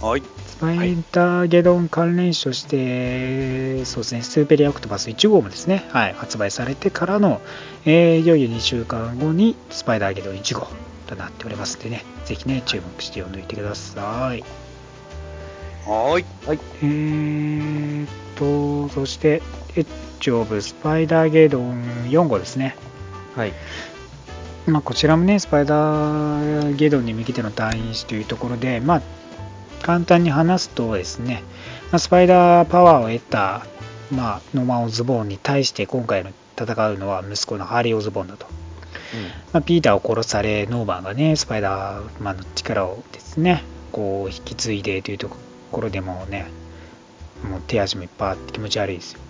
はい。スパイダーゲドン関連種として、そうですね、スーペリアオクトパス1号もですね、はい、発売されてからの、えーいよいよ2週間後にスパイダーゲドン1号となっておりますんでね、ぜひね、注目して読んでおいてください。はーい。えーっと、そして、エッジオブスパイダーゲドン4号ですね。はい。まあ、こちらもね、スパイダーゲドンに向けての退院史というところで、まあ、簡単に話すとですね、まあ、スパイダーパワーを得た、まあ、ノマン・オズボーンに対して今回の戦うのは息子のハーリー・オズボーンだと。まあ、ピーターを殺され、ノーマンがね、スパイダーマンの力をですね、こう引き継いでというところでもね、もう手足もいっぱいあって気持ち悪いですよ。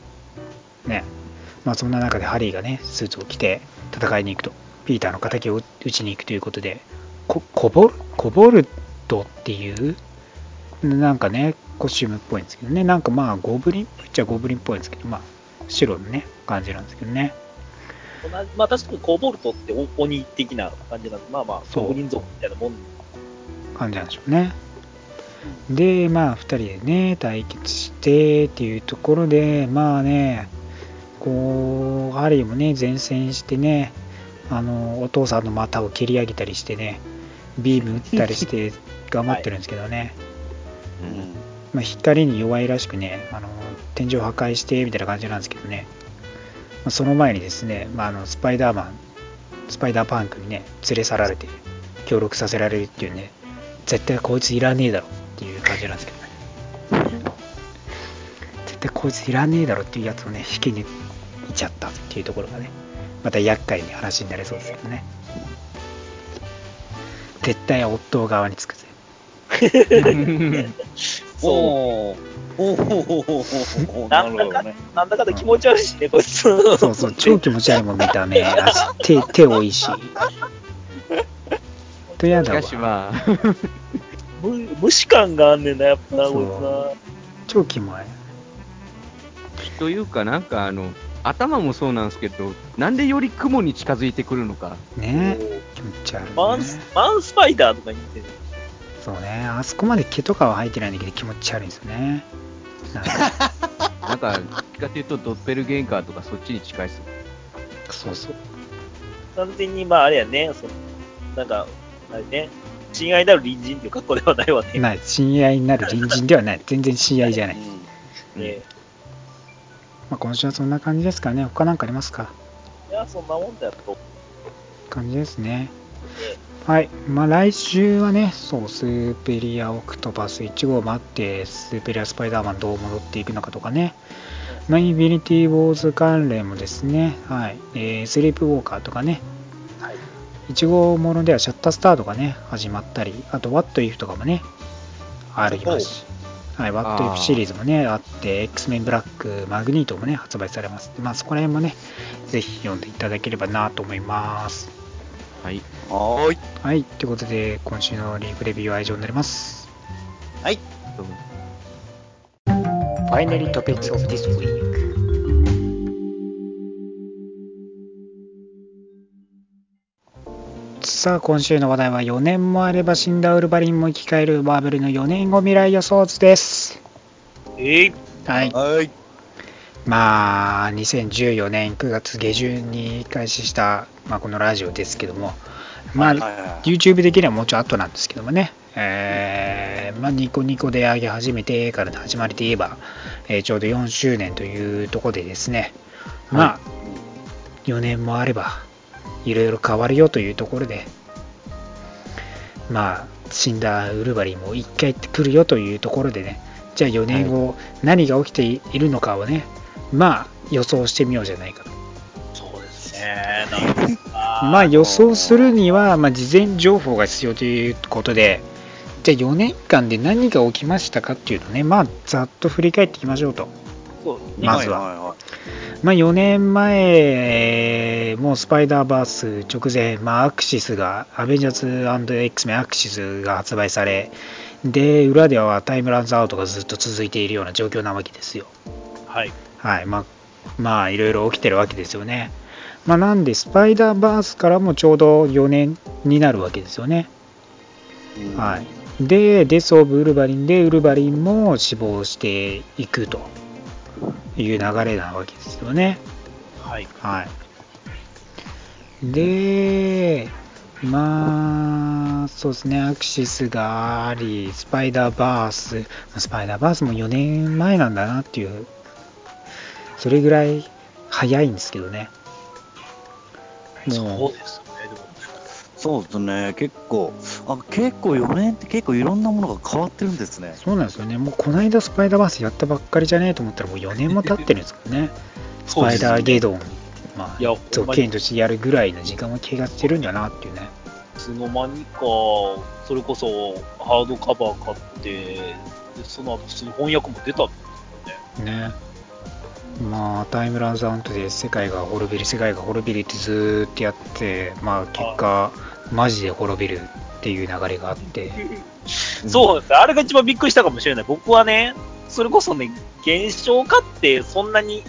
ね。まあそんな中でハリーがね、スーツを着て戦いに行くと、ピーターの敵を撃ちに行くということで、ココボルコボルトっていう、なんかね、コスチュームっぽいんですけどね、なんかまあゴブリンっちゃゴブリンっぽいんですけど、まあ白のね、感じなんですけどね。まあ確かにコーボルトってお鬼的な感じなんで、まあまあ、そうゴブリン族みたいなもん。感じなんでしょうね。で、まあ、2人でね、対決してっていうところで、まあね、こう、ハリーもね、前線してね、あの、お父さんの股を蹴り上げたりしてね、ビーム打ったりして 頑張ってるんですけどね、うん。まあ、光に弱いらしくね、あの天井破壊してみたいな感じなんですけどね、まあ、その前にですね、まあ、あのスパイダーマン、スパイダーパンクにね、連れ去られて協力させられるっていうね、絶対こいついらねえだろっていう感じなんですけどね。絶対こいついらねえだろっていうやつをね、引きにいっちゃったっていうところがね、また厄介に話になりそうですけどね。絶対夫側につくぜ。そおーおーう。なんだか、るほどね。なんだかで気持ち悪いしね、こいつ。そうそう、超気持ち悪いもん見た目。あ手、手多いし。とやだわしか。しまあ、無無視感があんねんな、やっぱな、そうこいつな。超キモい。というかなんかあの、頭もそうなんですけど、なんでより雲に近づいてくるのか。ね気持ち悪い、ね。マンス、マンスパイダーとか言ってる。そうね。あそこまで毛とかは生えてないんだけど気持ち悪いんですよね。なんかなんか、どっちかというとドッペルゲンカーとかそっちに近いっす。そうそう。完全に、まああれやね、その、なんか、あれね、親愛なる隣人っていう格好ではないわね。ない。親愛になる隣人ではない。全然親愛じゃない。ねまあ、今週はそんな感じですかね。他なんかありますか？いや、そんなもんだと。感じですね。はい。まあ、来週はね、そう、スーペリアオクトパス1号待って、スーペリアスパイダーマンどう戻っていくのかとかね。まあ、インフィニティ・ウォーズ関連もですね、はい。えースリープウォーカーとかね、はい。1号ものではシャッタースターとかね、始まったり、あと、What If とかもね、ありますし。はい、What あ If ーシリーズもね、あって、X メンブラック、マグニートもね、発売されます。まあ、そこら辺もね、ぜひ読んでいただければなと思います。はい。はーい。はい、ということで、今週のリーフレビューは以上になります。はい。どうも Finally Topics of this week さあ、今週の話題は4年もあれば死んだウルヴァリンも生き返るマーベルの4年後未来予想図です。えい、はい。はい。まあ、2014年9月下旬に開始した、まあ、このラジオですけども、まあ、はいはいはい YouTube 的にはもうちょい後なんですけどもね、えーまあ、ニコニコで上げ始めてからの始まりで言えば、えーちょうど4周年というところでですね、まあ、4年もあれば、いろいろ変わるよというところで、まあ、死んだウルヴァリンも一回来るよというところでね、じゃあ4年後、何が起きているのかをね、まあ、予想してみようじゃないかと。そうですね。まあ予想するには、まあ、事前情報が必要ということで、じゃあ4年間で何が起きましたかっていうのをね、まあざっと振り返っていきましょうと。まずははいはいまあ4年前、もうスパイダーバース直前、まあアクシスが、アベンジャーズ &X メンアクシスが発売され、で、裏ではタイムランズアウトがずっと続いているような状況なわけですよ。はい。はい、まあ、まあ、いろいろ起きてるわけですよね。まあ、なんで、スパイダーバースからもちょうど4年になるわけですよね。うんはい。で、デス・オブ・ウルヴァリンで、ウルヴァリンも死亡していくという流れなわけですよね。はい。はい。で、まあ、そうですね、アクシスがあり、スパイダーバース、スパイダーバースも4年前なんだなっていう、それぐらい早いんですけどね。そうもですね。でもそうですね。結構、あ、結構4年って結構いろんなものが変わってるんですねう、。そうなんですよね。もうこの間スパイダーバースやったばっかりじゃねえと思ったらもう4年も経ってるんですか らね。スパイダーゲドンまあ、続編としてやるぐらいの時間は経過してるんだなっていうね。いつの間にか、それこそハードカバー買って、でその後普通に翻訳も出たんですよね。ね。まあ、タイムランズアウトで世界が滅びる、世界が滅びるってずーっとやって、まあ、結果、マジで滅びるっていう流れがあって、そうです。あれが一番びっくりしたかもしれない。僕はね、それこそね、現象化ってそんなに、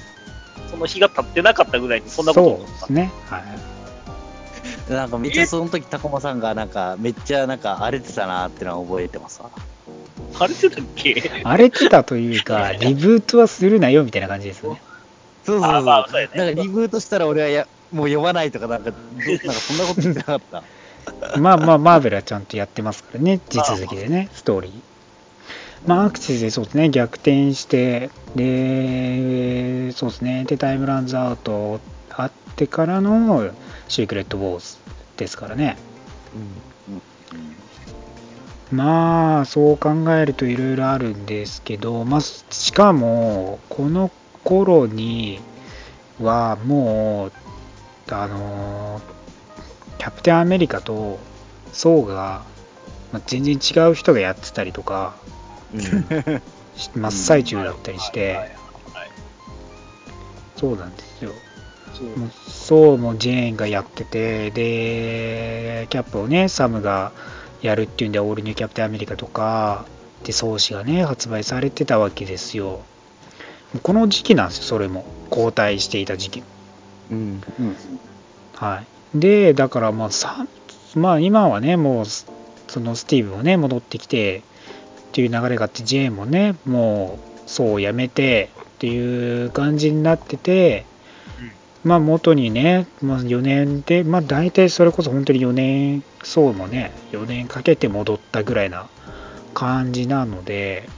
その日が経ってなかったぐらいにそんなことそう思ったですね。はい。なんかめっちゃその時、タコマさんがなんかめっちゃなんか荒れてたなってのは覚えてますわ。あれってたっけ？荒れてたというか、リブートはするなよみたいな感じですよね。そうそうそう。なんかリブートしたら俺はやもう読まないとかなんか、どなんかそんなこと言ってなかった。まあまあ、マーベルはちゃんとやってますからね、地続きでね、ストーリー。まあ、アクシスでそうですね、逆転して、で、そうですね、で、タイムランズアウトあってからのシークレット・ウォーズですからね。まあ、そう考えるといろいろあるんですけど、まあ、しかも、この頃にはもう、あのキャプテンアメリカとソーが、まあ、全然違う人がやってたりとか、し 真っ最中だったりして、はいはいそうなんですよ。そうもジェーンがやってて、で、キャップをね、サムがやるっていうんで、オールニューキャプテンアメリカとか、で、創始がね、発売されてたわけですよ。この時期なんですよ、それも。交代していた時期。うん。はい。で、だからまあ、さまあ今はね、もう、そのスティーブもね、戻ってきて、っていう流れがあって、ジェーンもね、もう、そうやめてっていう感じになってて、まあ元にね、まあ、4年で、まあ大体それこそ本当に4年、そうもね、4年かけて戻ったぐらいな感じなので、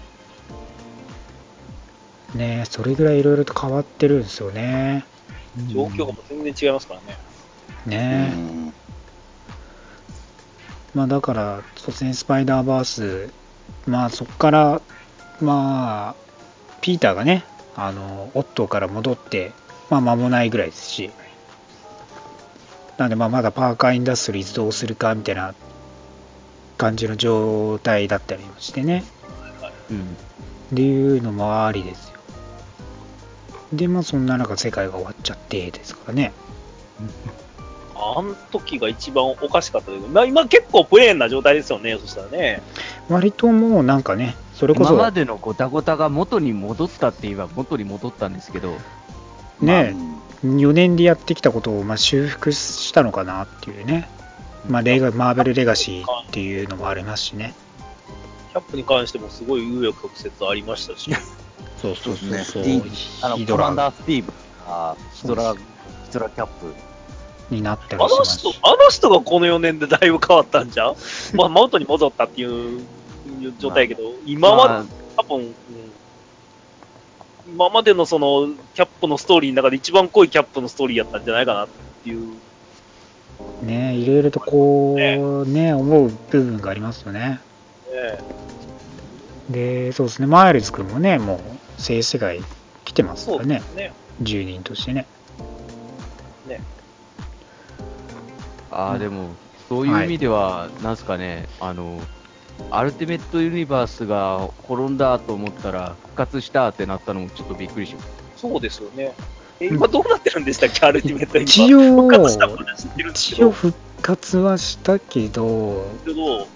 ね、それぐらいいろいろと変わってるんですよね。状況が全然違いますからね。ね。うんまあだから、突然スパイダーバース、まあそこから、まあ、ピーターがね、あの、オットーから戻って、まあ間もないぐらいですし、なんでまあまだパーカーインダストリーズどうするかみたいな感じの状態だったりもしてね、うん。っていうのもありですよ。で、まあそんな中世界が終わっちゃってですからね。あん時が一番おかしかったけど、まあ、今結構プレーンな状態ですよね、そしたらね。割ともうなんかね、それこそ、今までのゴタゴタが元に戻ったって言えば元に戻ったんですけど、ね、4年でやってきたことをまあ修復したのかなっていうね、まあ、レガマーベルレガシーっていうのもありますしね。キャップに関してもすごい紆余曲折ありましたし、そうそうそうねそう。スティーブあの、ヒドラ。コマンダースティーブ。あヒドラ、ヒドラキャップ。になったあのりしますし。、人あの人がこの4年でだいぶ変わったんじゃん？まあ、元に戻ったっていう状態やけど、今まで、ま多分、うん今までのその、キャップのストーリーの中で一番濃いキャップのストーリーやったんじゃないかなっていう。ね、いろいろとこう、ね、思う部分がありますよね。ねで、そうですね、マイルズ君もね、もう、性世界来てますからねね。住人としてね。ああ、でも、そういう意味では、なんすかね、あの、アルティメットユニバースが滅んだと思ったら、復活したってなったのもちょっとびっくりしました。そうですよね。え今どうなってるんでしたっけ、アルティメット今一応復活したことは知ってるんですけど、一応復活はしたけど、けど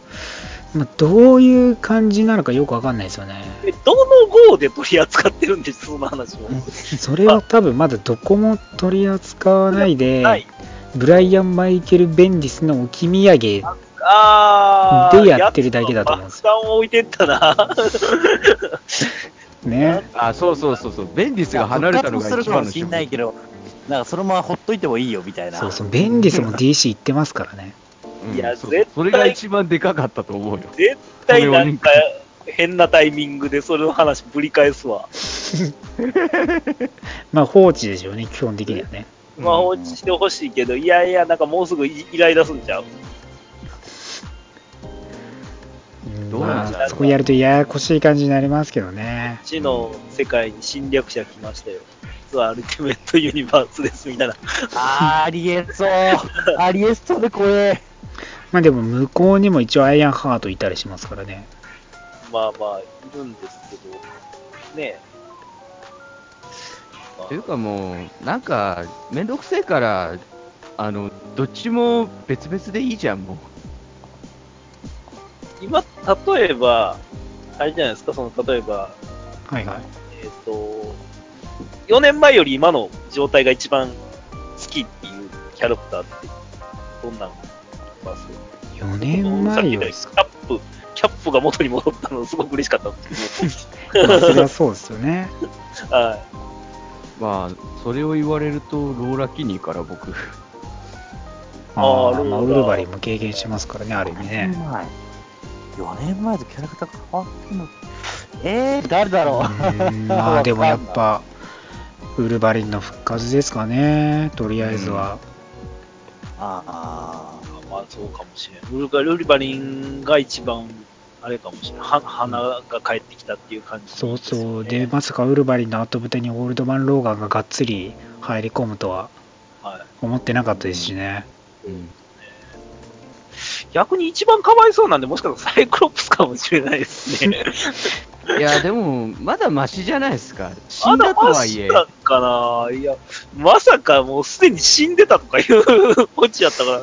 まあ、どういう感じなのかよくわかんないですよね。えどの号で取り扱ってるんです、その話を。それは多分まだどこも取り扱わないで、はい。ブライアン・マイケル・ベンディスの置き土産、あーでやってるだけだと思うんですよ。を置いてったな。ね、あ、そうそうそうそう、ベンディスが離れたのが復活するかもし一番のショック。んないけど、なんかそのままほっといてもいいよみたいな。そうそう、ベンディスも DC 行ってますからね。うんいや絶対それが一番でかかったと思うよ。絶対なんか変なタイミングでそれの話ぶり返すわ。まあ放置でしょうね、基本的にはね。まあ放置してほしいけど、いやいや、なんかもうすぐイイライラすんちゃう？うんどうなんだろうまあ、そこやるとややこしい感じになりますけどね。地の世界に侵略者来ましたよ。実はアルティメットユニバースですみたいな。ありえそう。ありえそうで怖え。まあでも向こうにも一応アイアンハートいたりしますからね。まあまあ、いるんですけど、ねまあというかもう、なんか、めんどくせえから、あの、どっちも別々でいいじゃん、もう。今、例えば、あれじゃないですか、その、例えば、はいはい。えっ、と、4年前より今の状態が一番好きっていうキャラクターって、どんなんいます？4年前よりですか。キャップ、キャップが元に戻ったのすごく嬉しかったんですけ まあそれはそうですよね。ど、はい。まあ、それを言われると、ローラキニーから僕、ああローラウルバリンも経験してますからね、ある意味4ね。年前。4年前とキャラクター変わってんの？えー、誰だろううーんまあ でもやっぱ、ウルバリンの復活ですかね、とりあえずは。あまあそうかもしれない。ウルガルリバリンが一番、あれかもしれない。は花が帰ってきたっていう感じ、そうそう。で、でまさかウルバリンの後豚にオールドマン・ローガンががっつり入り込むとははい、思ってなかったですしね。うん、逆に一番かわいそうなんで、もしかしたらサイクロプスかもしれないですね。いや、でも、まだマシじゃないですか。死んだとはいえま。だかないや、まさかもうすでに死んでたとかいう オチやったから、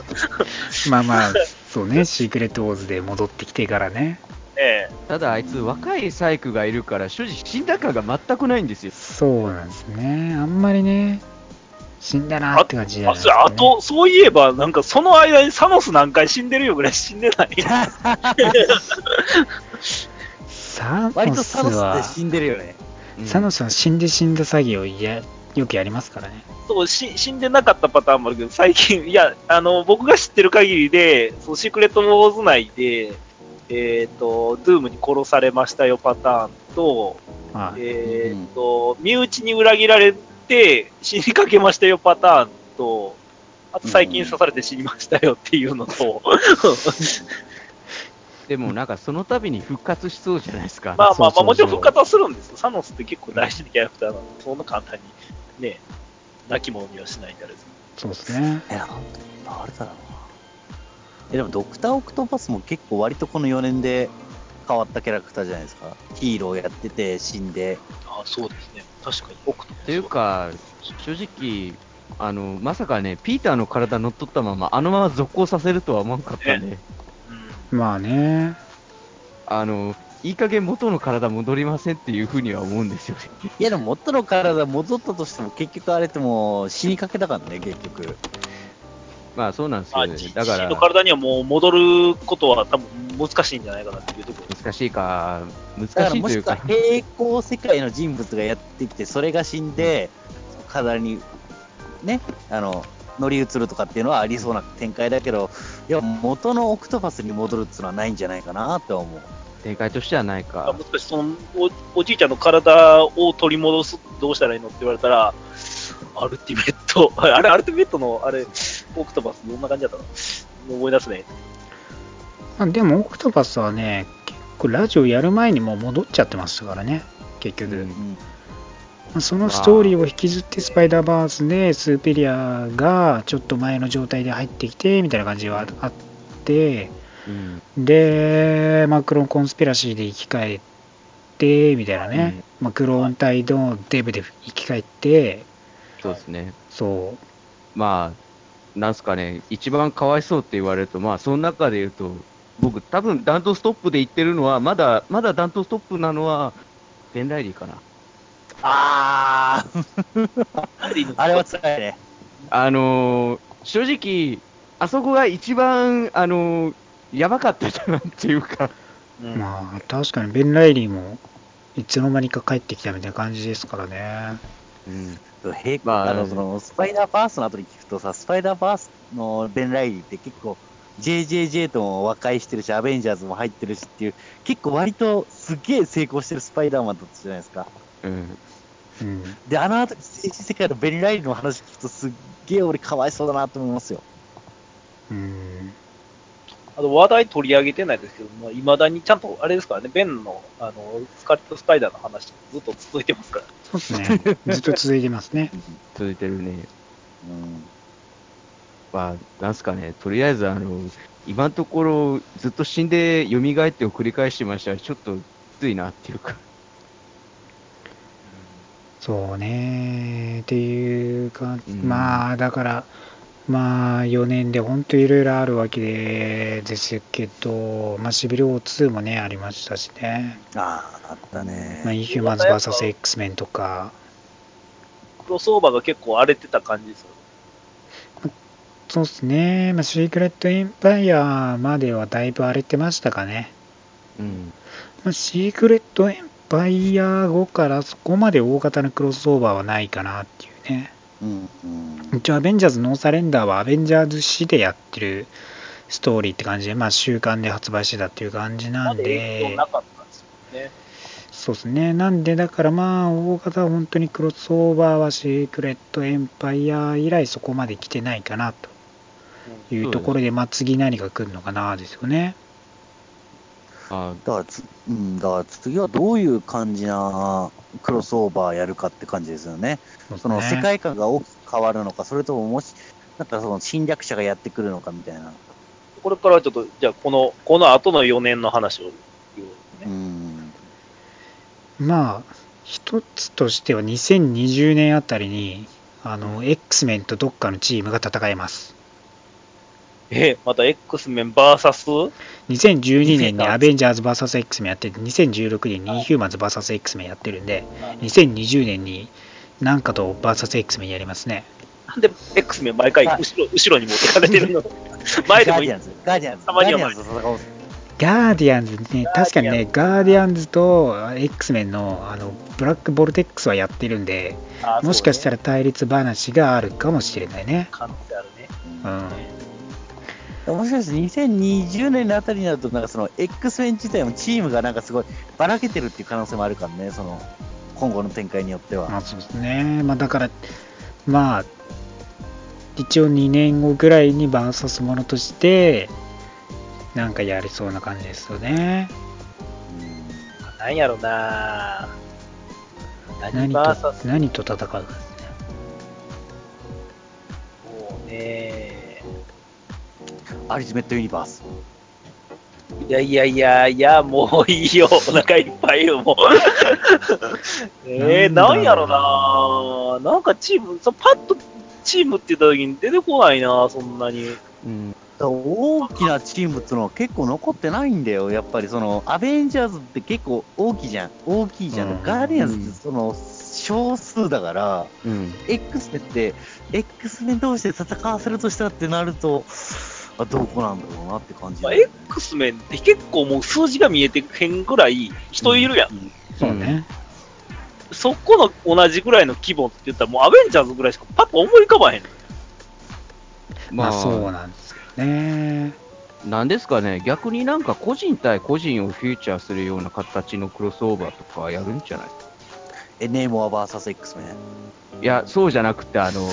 まあまあ、そうね、シークレット・ウォーズで戻ってきてからね。ええ。ただあいつ若いサイクがいるから正直死んだ感が全くないんですよ。そうなんですね。あんまりね、死んだなって感じじゃないあですか、ね。あと、そういえば、なんかその間にサノス何回死んでるよぐらい死んでない。サあ。割ノスとサノスはって、死んでるよね。うんサノスは死んで死んだ詐欺をやよくやりますからね。そうし死んでなかったパターンもあるけど、最近、いや、あの、僕が知ってる限りで、そうシークレット・ウォーズ内で、えっ、と、ドゥームに殺されましたよパターンと、はい。えっ、と、身内に裏切られて死にかけましたよパターンと、あと最近刺されて死にましたよっていうのと、でもなんかその度に復活しそうじゃないですか。まあまあまあ、もちろん復活はするんですよ。サノスって結構大事なキャラクターなので、そんな簡単にね、亡き者にはしないんであれですそうですね。え、なん誰だろうな。え、でもドクター・オクトパスも結構割とこの4年で変わったキャラクターじゃないですか。ヒーローやってて死んで。あそうですね。確かに、奥と。というか、正直、あの、まさかね、ピーターの体乗っ取ったまま、あのまま続行させるとは思わなかったんで、うんまあね。あの、いい加減元の体戻りませんっていうふうには思うんですよね。いやでも元の体戻ったとしても結局あれってもう死にかけたからね、結局。まあそうなんですまあ、よね。じだからの、体にはもう戻ることは多分難しいんじゃないかなっていうところ難しいか、難だからもしくはしいというか、平行世界の人物がやってきて、それが死んで、体にね、あの、乗り移るとかっていうのはありそうな展開だけど、いや、元のオクトパスに戻るっていうのはないんじゃないかなって思う。展開としてはないか。もしかしてそのおおじいちゃんの体を取り戻すどうしたらいいのって言われたら、アルティメット、あれ、アルティメットの、あれ、オクトパスどんな感じだったの？思い出すね。まあでも、オクトパスはね、結構ラジオやる前にもう戻っちゃってましたからね、結局。うんそのストーリーを引きずってスパイダーバースでスーペリアがちょっと前の状態で入ってきてみたいな感じはあってうん。でマクロンコンスピラシーで生き返ってみたいなね、マクロン隊のデブで生き返って。そうですね。そまあ、なんすかね、一番かわいそうって言われると、まあ、その中で言うと、僕、多分ダントストップで言ってるのは、まだ、まだダントストップなのは、ベン・ライリーかな。あー。あれは辛いね。あのー正直、あそこが一番、あのーやばかったじゃんっていうか、う、まあ確かにベン・ライリーもいつの間にか帰ってきたみたいな感じですからね。うん、平まああのそのスパイダーバースの後に聞くとさ、スパイダーバースのベン・ライリーって結構、JJJ とも和解してるし、アベンジャーズも入ってるしっていう、結構割とすげえ成功してるスパイダーマンだったじゃないですか。うん、うん。で、あの後に政治世界のベン・ライリーの話聞くと、すっげえ俺かわいそうだなと思いますよ。うんあの話題取り上げてないですけど、まあ、未だにちゃんと、あれですからね、ベンの、あの、スカリットスパイダーの話、ずっと続いてますから。そうですね。ずっと続いてますね。続いてるね。うん。まあ、なんすかね、とりあえず、あの、今のところ、ずっと死んで蘇ってを繰り返してましたら、ちょっときついなっていうか。そうね。っていうか、うんまあ、だから、まあ、4年で本当いろいろあるわけでですけど、まあ、シビル王2もね、ありましたしね。ああ、あったね。まあ、インヒューマンズ VS X メンとか、クロスオーバーが結構荒れてた感じですよ。そうですね。まあ、シークレットエンパイアまではだいぶ荒れてましたかね。うん。まあ、シークレットエンパイア後からそこまで大型のクロスオーバーはないかなっていうね。うん、うん。一応アベンジャーズノーサレンダーはアベンジャーズ誌でやってるストーリーって感じで、まあ週刊で発売してたっていう感じなんでな、かったんですよね。そうですね。なんでだからまあ大型は本当にクロスオーバーはシークレットエンパイア以来そこまで来てないかなというところで、まあ次何が来るのかなですよね。あだからつ、うん、だから次はどういう感じなクロスオーバーやるかって感じですよね。その世界観が大きく変わるのか、それとももし、なんかその侵略者がやってくるのかみたいな。これからちょっと、じゃあこの、この後の4年の話を言おう。ん。まあ、一つとしては2020年あたりに、あの、X メンとどっかのチームが戦えます。え、また X メン VS? 2012年にアベンジャーズ VS X メンやってて、2016年にインヒューマンズ VS X メンやってるんで、2020年になんかと VS X メンやりますね。なんで X メン毎回後ろ後ろに持ってかれてるの？前でもいいガーディアンズ、ガーディアンズ、たまにはガーディアンズと戦おうぜ。ガーディアンズね、確かにね、ガーディアンズと X メンのあのブラックボルテックスはやってるんで、もしかしたら。ら対立話があるかもしれないね。可能性あるね。うん。もしかして2020年のあたりになると、なんかその X メン自体もチームがなんかすごいばらけてるっていう可能性もあるからね、その今後の展開によっては。まあそうですね。まあだから、まあ、一応2年後ぐらいにバーサスものとして、なんかやりそうな感じですよね。なんやろな何何と何と戦うかですね。もうねアリティメットユニバース。いやいやいやいや、もういいよ。お腹いっぱいよ、もう。えー、なんんやろななんかチーム、そうパッとチームって言った時に出てこないなそんなに。うん。大きなチームっていうのは結構残ってないんだよ、やっぱりそのアベンジャーズって結構大きいじゃん、大きいじゃん、うんガーディアンズってその少数だから、うん。X メンって、X メン同士で戦わせるとしたらってなると、あどこなんだろうなって感じまあ、X メンって結構もう数字が見えてへんぐらい人いるやん。そうね。そこの同じぐらいの規模って言ったらもうアベンジャーズぐらいしかパッと思い浮かばへん。まあそうなんですよね。なんですかね、逆になんか個人対個人をフューチャーするような形のクロスオーバーとかやるんじゃない？ーモア VS X メン。いや、そうじゃなくて、あの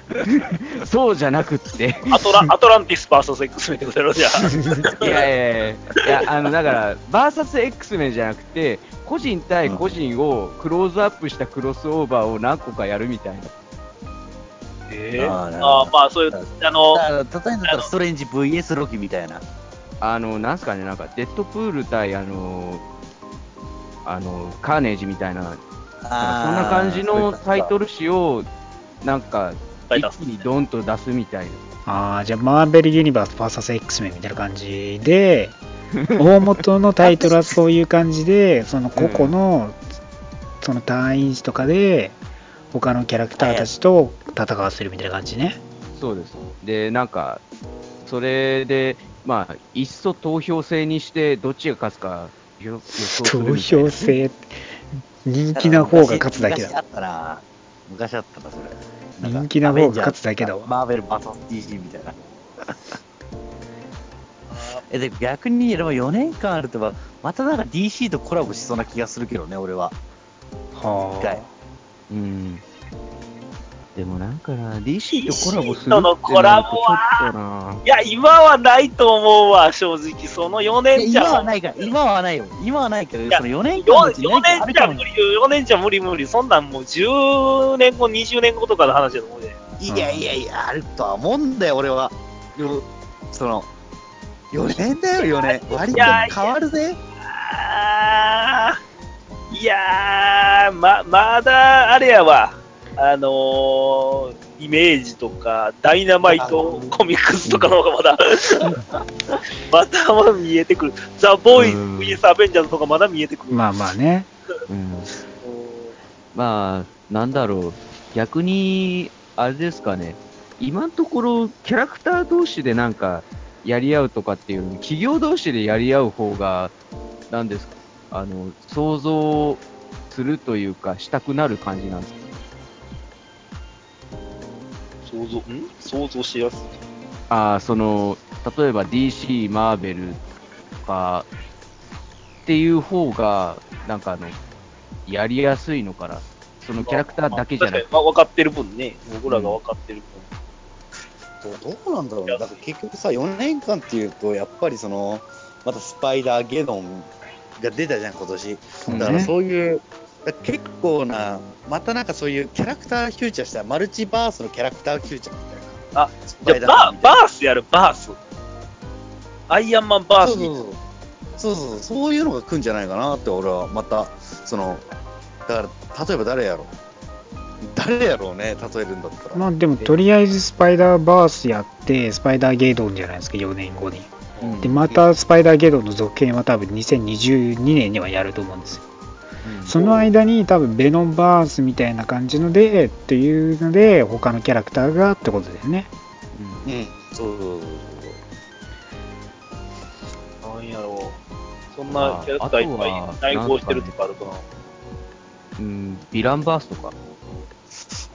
そうじゃなくって、アトラアトランティス VS X メンってことやろ、じゃあ。いやいやいやいや、いやあの、だから、バーサス X メンじゃなくて、個人対個人をクローズアップしたクロスオーバーを何個かやるみたいな。えあーあーまあ、そういう、あの、例えばだったらストレンジ VS ロキみたいな。あの、なんすかね、なんか、デッドプール対、あの、あの、カーネージみたいな、そんな感じのタイトル。ル誌を、なんか、一気にドンと出すみたいな。ああ、じゃあ、マーベル・ユニバース VS X メンみたいな感じで、大元のタイトルはそういう感じで、その個々の、その隊員とかで、他のキャラクターたちと戦わせるみたいな感じね。そうです。で、なんか、それで、まあ、いっそ投票制にして、どっちが勝つか予予想するみたいな投票制、人気な方が勝つだけだ。昔あったな。昔あったな、それ。人気な方が勝つだけだわマーベル VSDC みたいな。え、で、逆に言えば4年間あるとば、またなんか DC とコラボしそうな気がするけどね、俺は。はうん。でもなんかな、DC とコラボするってのコラボは。いや、今はないと思うわ、正直。その4年じゃ。今はないから、今はないよ。今はないけど、いやその4年間のうちに4何かあるかも年じゃ無理、4年じゃ無理無理。そんなんもう10年後、20年後とかの話だと思うで。いやいやいや、あるとは思うんだよ、俺は。よその、4年だよ、4年。割と変わるぜ。あーいやー、ま、まだ、あれやわ。あのー、イメージとか、ダイナマイトコミックスとかの方がまだ、ま だまだ見えてくる。ザ・ボーイズ、うん VS アベンジャーズとかまだ見えてくる。まあまあね。うん。まあ、なんだろう。逆に、あれですかね。今のところ、キャラクター同士でなんか、やり合うとかっていう企業同士でやり合う方が、なんですか、あの、想像するというか、したくなる感じなんですか？想像、ん？想像しやすい。ああ、その、例えば DC、マーベルとか、っていう方が、なんかあの、やりやすいのかな。そのキャラクターだけじゃなくて。まあ、分かってる分ね、僕らが分かってる分。どどうなんだろうね、だから結局さ、4年間っていうと、やっぱりその、またスパイダーゲドンが出たじゃん、今年。うんだからそういう、結構な、またなんかそういうキャラクターフューチャーした、マルチバースのキャラクターフューチャーみたいな。あ、スじゃあバー、バースやる、バース。アイアンマンバースに。そうそうそうそうそうそういうのが来るんじゃないかなって俺はまたそのだから例えば誰やろう誰やろうね例えるんだったら、まあでもとりあえずスパイダーバースやって、スパイダーゲドンじゃないですか、4年後に。うんで、またスパイダーゲドンの続編は多分2022年にはやると思うんですよ。その間に多分ベノンバースみたいな感じので、っていうので、他のキャラクターがってことだよね。うんそうそうそうなんやろう。そんなキャラクターいっぱい内包してるとかあるかな。うん、うんヴィランバースとか。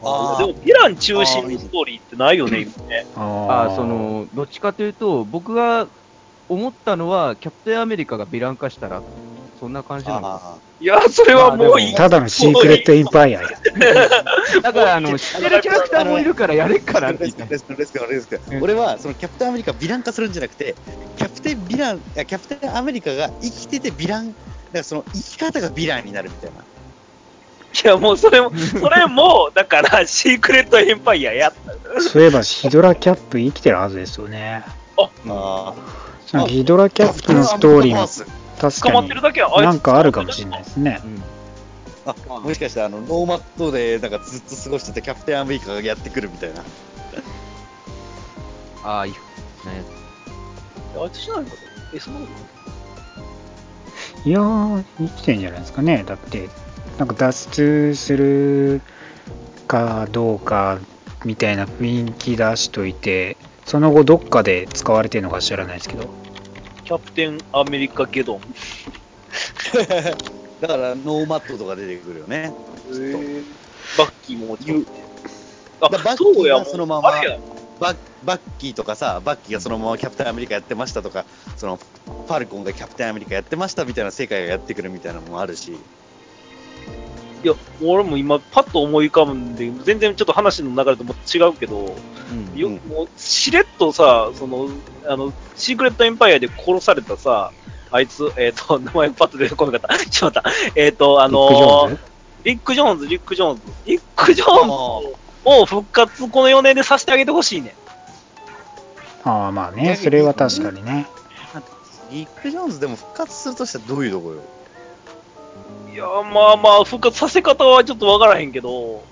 あーでも、ヴィラン中心のストーリーってないよね、今ね。あああ、そ、の、どっちかというと、僕が思ったのは、キャプテンアメリカがヴィラン化したら、そんな感じなの。あいや、それはもういい。ただのシークレットインパイアや。だから、あの、知ってるキャラクターもいるからやれっかなっ俺はそのキャプテンアメリカをヴィラン化するんじゃなくてキャプテンヴィランキャプテンアメリカが生きててヴィランだからその生き方がヴィランになるみたいないや、もうそれも、それも、だから、シークレットエンパイアやった。そういえばヒドラキャップ生きてるはずですよね。あなんかヒドラキャップのストーリーも確捕まってかるだけは、になんかあるかもしれないですね。うんあもしかしてあのノーマットでなんかずっと過ごしててキャプテンアメリカがやってくるみたいな ああ、いい。ねあいつしないのかえ、そんなことないいやー、生きてんじゃないですかね。だって、なんか脱出するかどうかみたいな雰囲気出しといて、その後どっかで使われてるのか知らないですけど。キャプテンアメリカゲドン。だからノーマッドとか出てくるよね。バッキーも言う。あだバッキーそのままバッバッキーとかさバッキーがそのままキャプテンアメリカやってましたとかそのファルコンがキャプテンアメリカやってましたみたいな世界がやってくるみたいなのもあるしいや、俺も今、パッと思い浮かぶんで、全然ちょっと話の流れとも違うけど、うんようんもうしれっとさ、その、あの、シークレットエンパイアで殺されたさ、あいつ、えっ、と、名前パッと出てこなかった。ちょっと待った。えっ、と、あのリック・ジョーンズ？リック・ジョーンズ、リック・ジョーンズ。リック・ジョーンズを復活、この4年でさせてあげてほしいね。ああ、まあね、それは確かにね。リック・ジョーンズでも復活するとしたらどういうとこよ？いや、まあまあ、復活させ方はちょっとわからへんけど、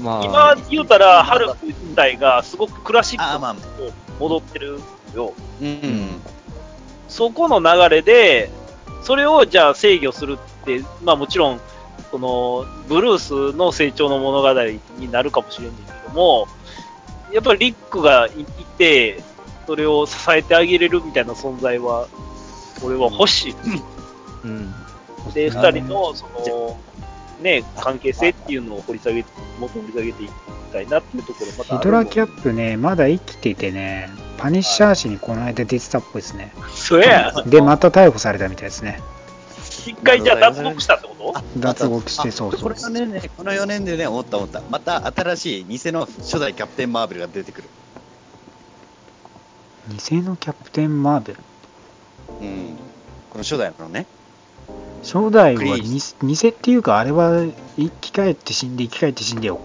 まあ、今言うたら、ハルク自体がすごくクラシックに戻ってるよ。うん、そこの流れで、それをじゃあ制御するって、まあもちろん、その、ブルースの成長の物語になるかもしれんねんけども、やっぱりリックがいいて、それを支えてあげれるみたいな存在は、俺は欲しい。うん。で、二人の、その、ね、関係性っていうのを掘り下げ、もっと掘り下げていきたいなっていうところまたヒドラキャップね、まだ生きててね、パニッシャー氏にこの間出てたっぽいですね。そうや。で、また逮捕されたみたいですね。一回じゃあ脱獄したってこと？あ脱獄してあそうそうこれ4年ね、この4年でね、思った思った。また新しい偽の初代キャプテン・マーベルが出てくる。偽のキャプテン・マーベル？うん。この初代のね。初代は偽偽っていうか、あれは生き返って死んで生き返って死んでを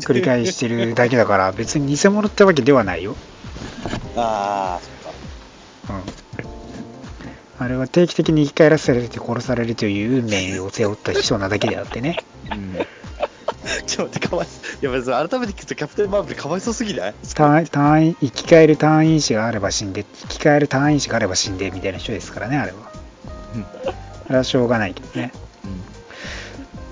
繰り返してるだけだから、別に偽物ってわけではないよ。ああ、そっか。うん。あれは定期的に生き返らせられて殺されるという運命を背負った人なだけであってね。うん ちょっと待って、かわいそう。いや、別に改めて聞くとキャプテン・マーベルかわいそうすぎない？隊隊員生き返る隊員士があれば死んで、生き返る隊員士があれば死んでみたいな人ですからね、あれは。あれはしょうがないけどね。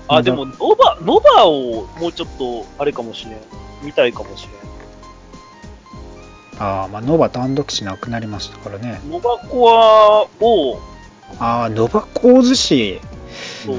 あ、でも、ノバ、ノバをもうちょっと、あれかもしれん。見たいかもしれん。ああ、まあ、ノバ単独誌なくなりましたからね。ノバコアを、ああ、ノバコーズ誌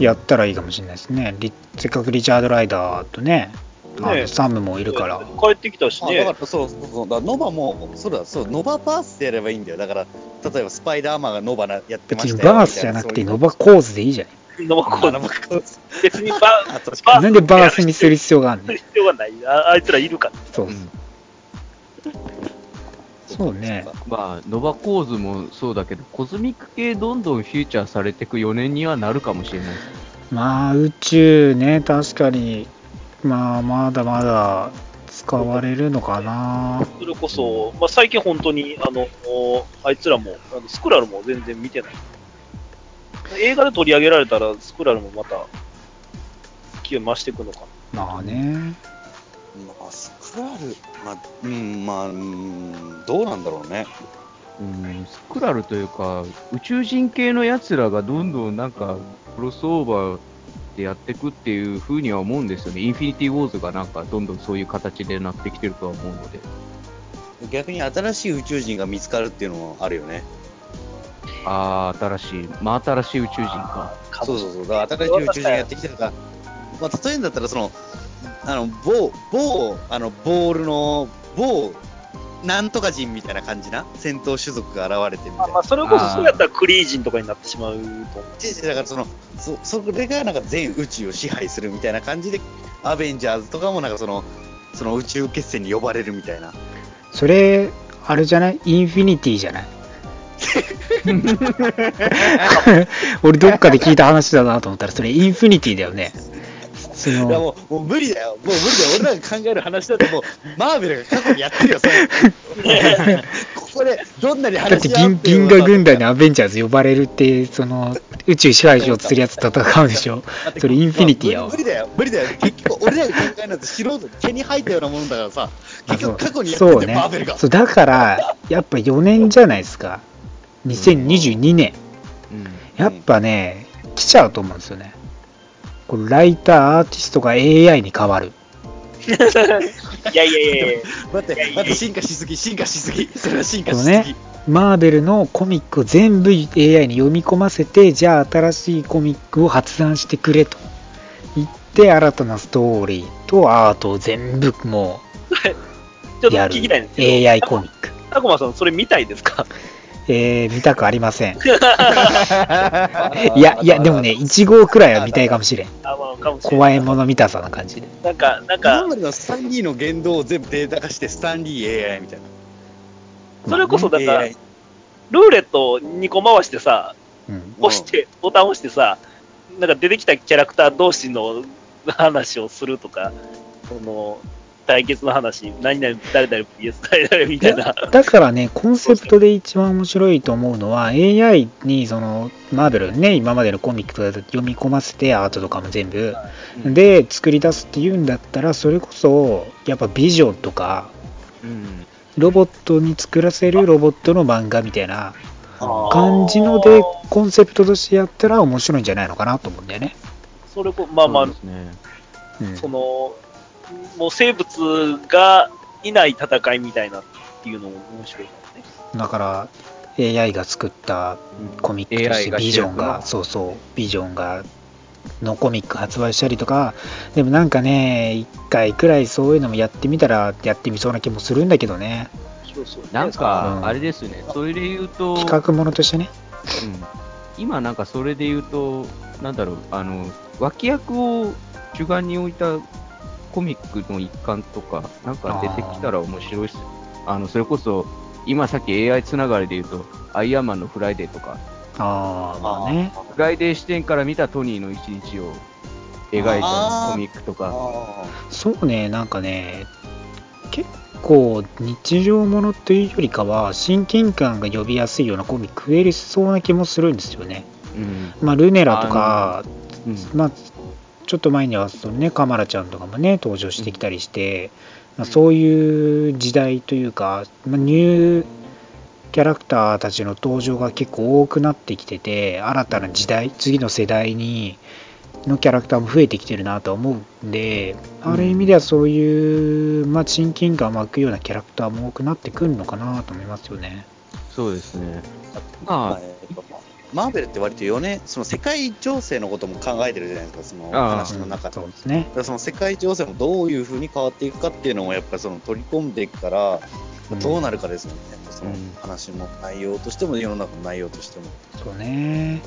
やったらいいかもしれないですね。リせっかくリチャード・ライダーとね、ねサムもいるから。帰ってきたしね。あだからそうそうそうだノバもそうだそうノババースでやればいいんだよだから例えばスパイダーマンがノバなやってま別にしたよバースじゃなくてノみバコーズでいいじゃノバコアたいなノバコーズ別にバあ確なんでバースにする必要があるの必要がない。ああいつらいるから。そううんそうね。まあ、ノバコーズもそうだけど、コズミック系どんどんフューチャーされていく4年にはなるかもしれない。まあ、宇宙ね、確かに、まあ、まだまだ使われるのかな。それこそ、まあ、最近本当に、あの、あいつらも、あのスクラルも全然見てない。映画で取り上げられたら、スクラルもまた、勢い増していくのかな。まあね。まあスクラルまあうんまあうんどうなんだろうねうん、スクラルというか、宇宙人系のやつらがどんどんなんか、クロスオーバーでやっていくっていう風には思うんですよね。インフィニティ・ウォーズがなんか、どんどんそういう形でなってきてるとは思うので。逆に新しい宇宙人が見つかるっていうのもあるよねああ、新しい、真新しい宇宙人か。そうそうそうだから新しい宇宙人がやってきてるからまあ例えんだったらそのあの某某あのボールの某なんとか人みたいな感じな？戦闘種族が現れてみたいな。まあ、それこそそうやったらクリージンとかになってしまうとだからそのそそれがなんか全宇宙を支配するみたいな感じでアベンジャーズとかもなんかそのその宇宙決戦に呼ばれるみたいな。それ、あれじゃない？インフィニティじゃない？俺どっかで聞いた話だなと思ったら、それインフィニティだよね。そいやの、もうもう無理だよもう無理だよ俺らが考える話だともうマーベルが過去にやってるよそれ ここでどんなにだって話し合う銀銀河軍団にアベンジャーズ呼ばれるって、その、宇宙支配しようとするやつと戦うでしょ。それインフィニティやわ無。理だよ無理だよ結局俺らが考えるのって素人毛に生えたようなものだからさ結局過去にやってそうねマーベルが。そう、だから、やっぱ4年じゃないですか。2022年。うん。やっぱね、来ちゃうと思うんですよね。これライター、アーティストが AI に変わる。いやいやいやいや待って、待って、進化しすぎ、進化しすぎ。それは進化しすぎ。、マーベルのコミックを全部 AI に読み込ませて、じゃあ新しいコミックを発案してくれと言って、新たなストーリーとアートを全部も ちょっとうやる聞きたいんですけど。AI コミック。タコマさん、それ見たいですか？えー、見たくありません。いや、いや、でもね、1号くらいは見たいかもしれん。あ、まあ、かもしれない。怖いもの見たさな感じで。なんか、なんか、今までのスタンリーの言動を全部データ化して、スタンリー AI みたいそれこそ、だな。から、ルーレットを2個回してさ、うん。押して、ボタン押してさ、なんか出てきたキャラクター同士の話をするとか、その、対決の話、何々、誰々 VS 誰々みたいな。だからね、コンセプトで一番面白いと思うのは、AI にその、マーベルね、今までのコミックとか読み込ませて、アートとかも全部、で、作り出すっていうんだったら、それこそ、やっぱビジョンとか、うん。ロボットに作らせるロボットの漫画みたいな感じので、コンセプトとしてやったら面白いんじゃないのかなと思うんだよね。それこ、まあまあそね。うんその、もう生物がいない戦いみたいなっていうのも面白いかもね。だから AI が作ったコミックとしてビジョンがのそうそうビジョンがのコミック発売したりとかでもなんかね一回くらいそういうのもやってみたらやってみそうな気もするんだけどね。そうそう。なんかう、ん。あれですね、それで言うと、企画ものとしてね。今なんかそれで言うと、なんだろう、あの、脇役を主眼に置いたコミックの一環とか、なんか出てきたら面白いっすよ。あの、それこそ、今さっき AI つながりで言うと、アイアンマンのフライデーとか、ああ、まあね。フライデー視点から見たトニーの一日を描いたコミックとか、あそうね、なんかね、結構日常ものというよりかは、親近感が呼びやすいようなコミック増えそうな気もするんですよね。うん。まあ、ルネラとか、うんまあ、ちょっと前にはそのね、カマラちゃんとかもね、登場してきたりして、まあ、そういう時代というか、まあ、ニューキャラクターたちの登場が結構多くなってきてて、新たな時代、次の世代に、のキャラクターも増えてきてるなとは思うんで、ある意味ではそういう、まあ、親近感湧くようなキャラクターも多くなってくるのかなと思いますよね。そうですね。ままあ、マーベルって割と4年、その世界情勢のことも考えてるじゃないですか、その話の中で。そうですねその世界情勢もどういうふうに変わっていくかっていうのもやっぱりその取り込んでいくから、どうなるかですもんね、その話の内容としても、世の中の内容としても。そうね。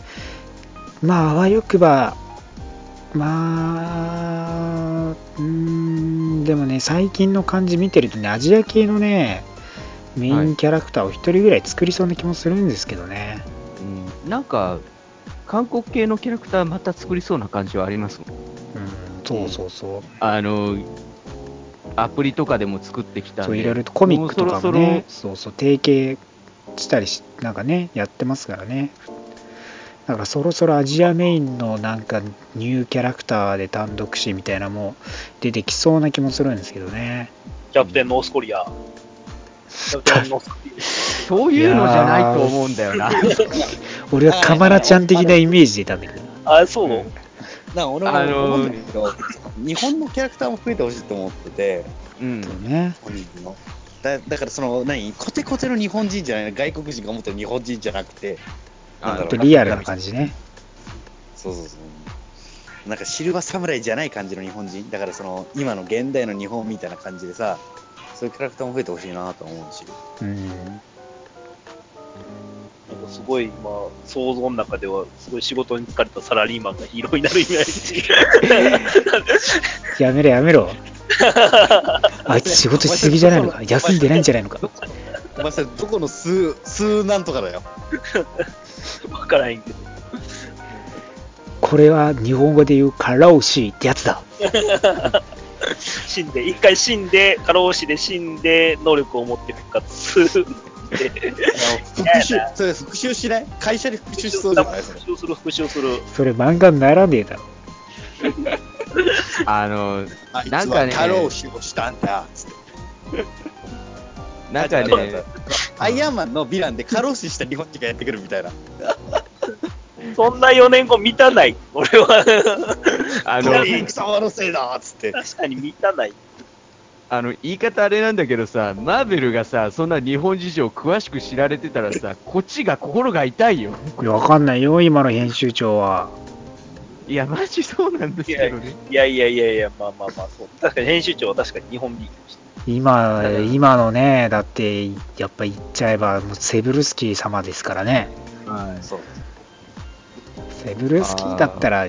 まあ、あわよくば、まあ、うーん、でもね、最近の感じ見てるとね、アジア系のね、メインキャラクターを一人ぐらい作りそうな気もするんですけどね。うん、なんか、韓国系のキャラクターまた作りそうな感じはありますもん。うん、そうそうそう。あの、アプリとかでも作ってきた。そういろいろとコミックとかもね、うそうそう、提携したりし、なんかね、やってますからね。だからそろそろアジアメインのなんかニューキャラクターで単独誌みたいなのも出てきそうな気もするんですけどね。キャプテンノースコリア。キャプテンノースコリそろそういうのじゃないと思うんだよな。俺はカマラちゃん的なイメージでいたんだけど。ア。あ、そう、だから俺もあのー思うんだけど、日本のキャラクターも増えてほしいと思ってて、うん。ね。本人の。だだからその、何、コテコテの日本人じゃない外国人が思ってる日本人じゃなくて、なんだろうとリアルな感じね。そうそうそう。なんかシルバー侍じゃない感じの日本人？だからその今の現代の日本みたいな感じでさそういうキャラクターも増えてほしいなと思うしうん。なんかすごい今、想像の中では、すごい仕事に疲れたサラリーマンがヒーローになるイメージ。やめろやめろ。あいつ仕事しすぎじゃないのか休んでないんじゃないのかお前それどこの数数なんとかだよわからへんけど。これは日本語で言うカラオシーってやつだ。死んで、一回死んで、過労死で死んで、能力を持って復活する。で復讐それ復讐しない？会社に復讐しそうじゃない？復讐する、復讐する。それ漫画にならねえだろ。あの、なんかねは過労死をしたんだつってなんかねう、アイアンマンのヴィランで過労死した日本人がやってくるみたいなそんな4年後見たない。俺は。あの、貴様のせいだっつって確かに見たない。あの、言い方あれなんだけどさ、マーベルがさ、そんな日本事情詳しく知られてたらさ、こっちが心が痛いよ。これわかんないよ、今の編集長は。いや、マジそうなんですけどね。いやいやいやいや、まあまあまあ、そう。確かに編集長は確かに日本ビーでした。今、今のね、だって、やっぱ言っちゃえば、もうセブルスキー様ですからね。はい。そうセブルスキーだったら、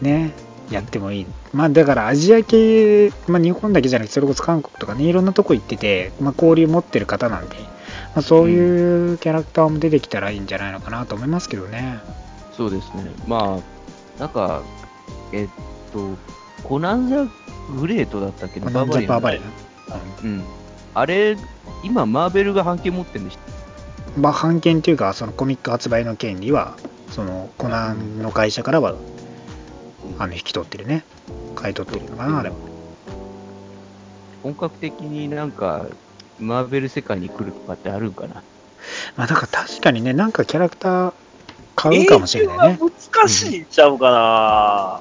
ね、やってもいい。まあだからアジア系、まあ日本だけじゃなくて、それこそ韓国とかね、いろんなとこ行ってて、まあ交流持ってる方なんで、まあそういうキャラクターも出てきたらいいんじゃないのかなと思いますけどね。そうですね。まあ、なんか、えっと、コナンザ・グレートだったっけまあなんじゃバーバリアンうん。あれ、今、マーベルが版権持ってるんでしうんまあ版権というか、そのコミック発売の権利は、そのコナンの会社からは、あの引き取ってるね。買い取ってるのかな、あれは。本格的になんか、マーベル世界に来るとかってあるんかな？まあだから確かにね、なんかキャラクター買うかもしれないね。英雄は難しいんちゃうかな、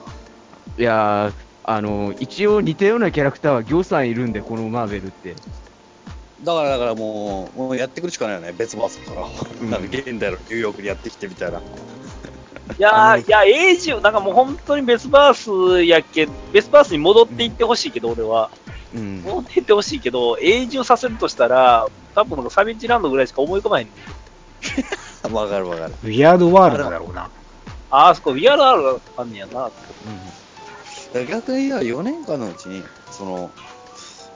いやー、あの、一応似たようなキャラクターは行さんいるんで、このマーベルって。だからだからもうもうやってくるしかないよね別バースから、んなんか現代のニューヨークにやってきてみたいないやあのー、いや、エイジュ、なんかもう本当にベスバースやけ、ベスバースに戻っていってほしいけど、俺は。うん。戻っていってほしいけど、エイジュさせるとしたら、多分なんかサビッチランドぐらいしか思い浮かばへん。わかるわかる。ウィアードワールドだろうな。ああ、そこ、リアルあるがあんねやな。だから逆に言えば4年間のうちに、その、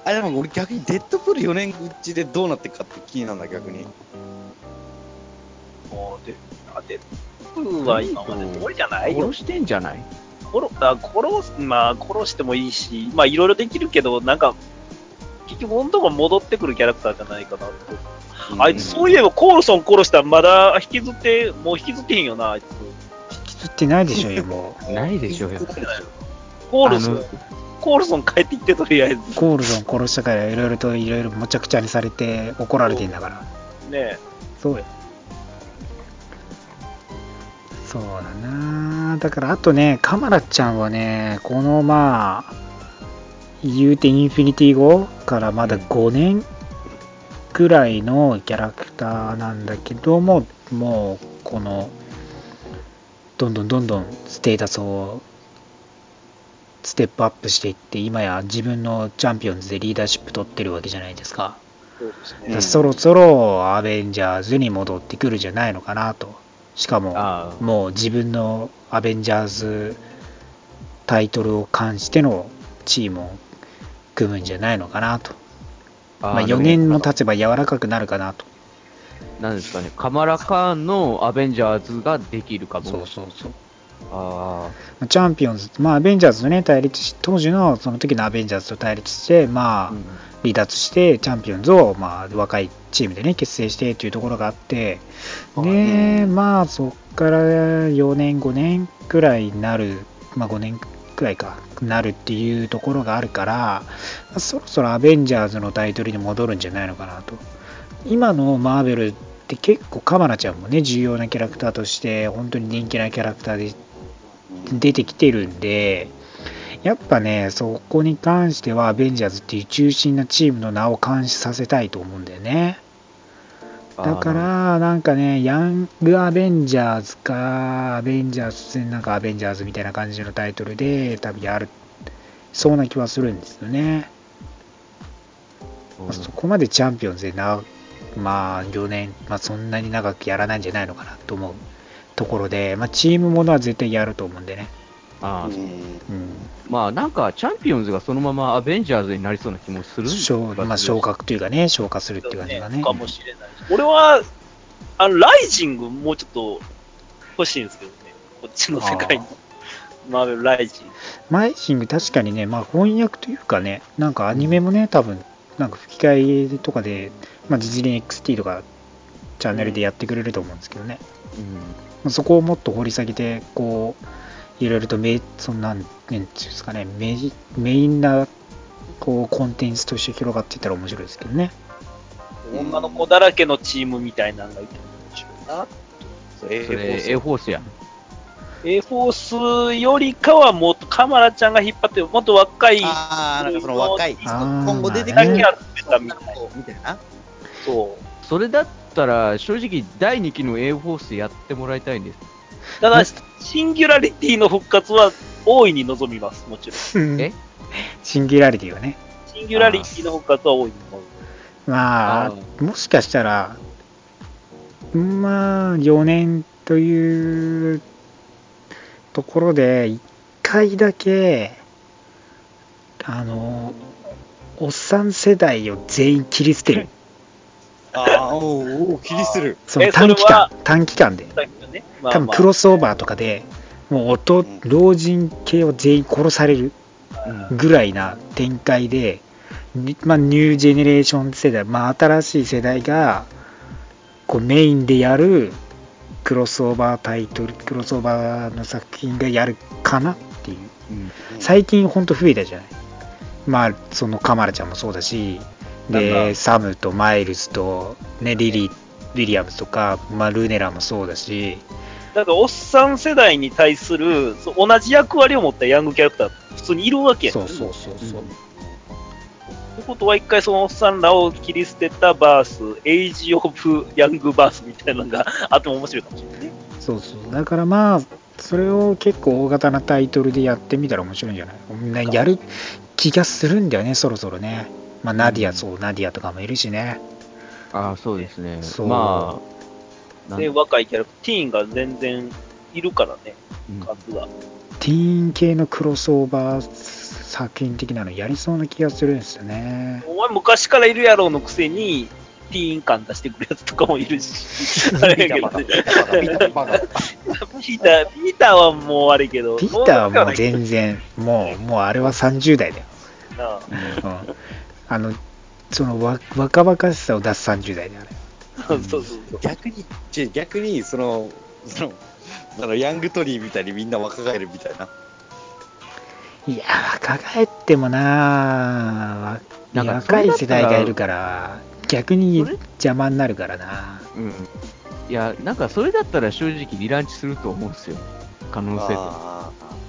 あ、でも俺逆にデッドプール4年うちでどうなっていくかって気になるんだ、逆に。もう、で、あ、で、プーは今まで通りじゃない？よ殺。してんじゃない？殺、あ殺す、まあ、殺してもいいし、まあ、いろいろできるけど、なんか、結局、本当が戻ってくるキャラクターじゃないかなと。あいつ、そういえば、コールソン殺したらまだ引きずって、もう引きずってへんよな、あいつ。引きずってないでしょうよ、もう。ないでしょうよ。コールソンコールソン帰ってきて、とりあえず。コールソン殺したからいろいろといろいろむちゃくちゃにされて怒られてんだから。ねそうや。そうだなだからあとね、カマラちゃんはね、このまあ、言うてインフィニティ後からまだ5年くらいのキャラクターなんだけども、もうこの、どんどんどんどんステータスをステップアップしていって、今や自分のチャンピオンズでリーダーシップ取ってるわけじゃないですか。そね。ろそろアベンジャーズに戻ってくるんじゃないのかなと。しかも、もう自分のアベンジャーズタイトルを冠してのチームを組むんじゃないのかなと。まあ、4年も経つば柔らかくなるかなと。なんですかね、カマラカーンのアベンジャーズができるかも。そうそうそう。あチャンピオンズ、まあ、アベンジャーズとね、対立し、当時のその時のアベンジャーズと対立して、まあ、あう、ん離脱して、チャンピオンズを、まあ、若いチームでね、結成してというところがあって、で、まあ、そっから4年、5年くらいになる、まあ、5年くらいか、なるっていうところがあるから、そろそろアベンジャーズのタイトルに戻るんじゃないのかなと。今のマーベルって結構カマラちゃんもね、重要なキャラクターとして、本当に人気なキャラクターで出てきてるんで、やっぱね、そこに関しては、アベンジャーズっていう中心なチームの名を監視させたいと思うんだよね。だか、ら、なんかね、ヤングアベンジャーズか、アベンジャーズ、なんかアベンジャーズみたいな感じのタイトルで、多分やる、そうな気はするんですよね。そこまでチャンピオンズでな、まあ、4年、まあ、そんなに長くやらないんじゃないのかなと思うところで、まあ、チームものは絶対やると思うんでね。あーうんうん。まあなんか、チャンピオンズがそのままアベンジャーズになりそうな気もするんです昇まあ、昇格というかね、昇華するっていう感じがね。かもしれないし。俺は、あの、ライジングもうちょっと欲しいんですけどね。こっちの世界に。マーベルライジング。マイシング確かにね、まあ翻訳というかね、なんかアニメもね、多分、なんか吹き替えとかで、まあ実に XT とかチャンネルでやってくれると思うんですけどね。うんまあそこをもっと掘り下げて、こう、いろいろとメイ、そんなん、なんていうんですかね、メイメインな、こう、コンテンツとして広がっていったら面白いですけどね。女の子だらけのチームみたいなのがいても面白いな。それそれ、エフォースやん。A フォースよりかはもっとカマラちゃんが引っ張って、もっと若い、ああ、なんかその若い、今後出てくだける集めたみたいな。みたいな。そう。それだったら、正直、第2期の A フォースやってもらいたいんです。ただ、シンギュラリティの復活は大いに望みます、もちろん。え？シンギュラリティはね。シンギュラリティの復活は大いに望みまああ、もしかしたら、まあ、4年というところで、1回だけ、あの、おっさん世代を全員切り捨てる。ああ、おうおう、切り捨てる。そのえ短期間短期間で。ね、まあ多分まあ。クロスオーバーとかで、もう音、老人系を全員殺されるぐらいな展開で、にまあ、ニュージェネレーション世代、まあ、新しい世代がこうメインでやるクロスオーバータイトル、クロスオーバーの作品がやるかなっていう。最近ほんと増えたじゃない。まあ、そのカマラちゃんもそうだし、で、かサムとマイルズと、ね、リリー、ウィリアムズとか、まあ、ルーネラもそうだし、だから、おっさん世代に対する同じ役割を持ったヤングキャラクター普通にいるわけやんそうそうそうそう。ってことは、一回そのおっさんらを切り捨てたバース、エイジ・オブ・ヤング・バースみたいなのがあっても面白いかもしれないね。そうそう。だからまあ、それを結構大型なタイトルでやってみたら面白いんじゃない？みんなやる気がするんだよね、そろそろね。まあ、ナディア、そう、ナディアとかもいるしね。ああ、そうですね。そうまあ、で、若いキャラクター、ティーンが全然いるからね、うん数が。ティーン系のクロスオーバー作品的なのやりそうな気がするんですよね。お前昔からいるやろうのくせに、ティーン感出してくるやつとかもいるし、あれやけどね。ピーターピーター、はもうあれけど、ピーターはもう然。全然、もう、もうあれは30代だよ。なあうん。あの、そのわ若々しさを出す30代であれ。そうそう。逆に、ち逆に、その、その、あのヤングトリーみたいにみんな若返るみたいな。いや、若返ってもなわなんか若い世代がいるから、逆に邪魔になるからな。うん。いや、なんかそれだったら正直リランチすると思うんですよ。可能性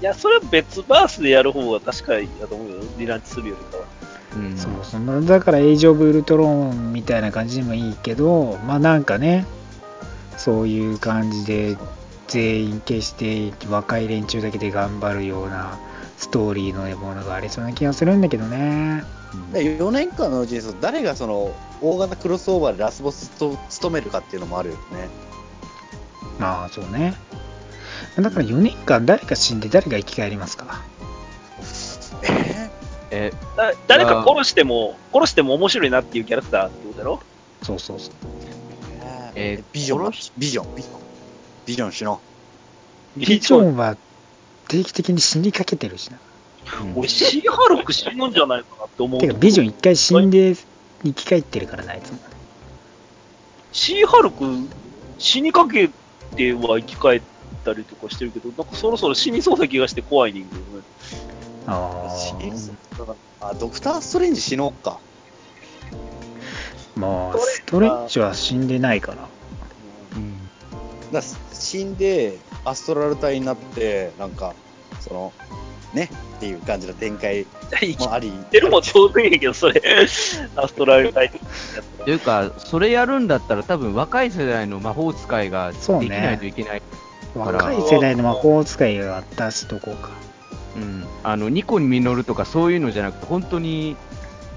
いや、それは別バースでやる方が確かにだと思うよ。リランチするよりかは。うん。そうそのだからエイジ・オブ・ウルトローンみたいな感じでもいいけどまあなんかねそういう感じで全員消して若い連中だけで頑張るようなストーリーのものがありそうな気がするんだけどねうんで4年間のうちに誰がその大型クロスオーバーでラスボスと務めるかっていうのもあるよね。まあそうねだから4年間誰か死んで誰が生き返りますかええ、だ誰か殺しても、殺しても面白いなっていうキャラクターってことだろ？そうそうそう。えービジョンビジョン。ビジョン。ビジョンしの。ビジョン。は定期的に死にかけてるしな。うん。俺、シーハルク死ぬんじゃないかなって思う。てかビジョン一回死んで生き返ってるからなあいつも。シーハルク死にかけては生き返ったりとかしてるけど、なんかそろそろ死にそうな気がして怖いねんけどね。あドクター・ストレンジ死のうか。まあストレッチは。死んでないからうん。だ死んで、アストラル体になって、なんか、その、ねっていう感じの展開生きもあり。てるも当然やけど、それ、アストラルタイプやったら。というか、それやるんだったら多分若い世代の魔法使いができそうねないといけない。若い世代の魔法使いが出しとこうかうん。あの、ニコに実るとかそういうのじゃなくて、本当に、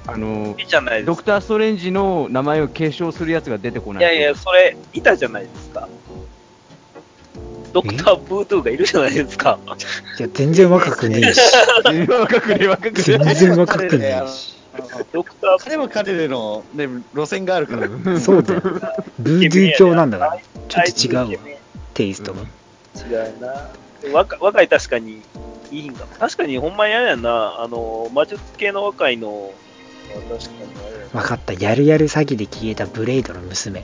あのい、いじゃないですか。ドクター・ストレンジの名前を継承するやつが出てこないい。やいや、それ、いたじゃないですか。ドクター・ブートゥーがいるじゃないですか。いや全然若くねえし 全然若くね若く全ね然若くねえしドクター・彼は彼での、ね、路線があるから。そうだよ ブードゥー教なんだからちょっと違うわテイストが違うな。若若い確かにいいんだ。確かにほんまにあれやな、あの、魔術系の若いの、確かに分かった。やるやる詐欺で消えたブレイドの娘。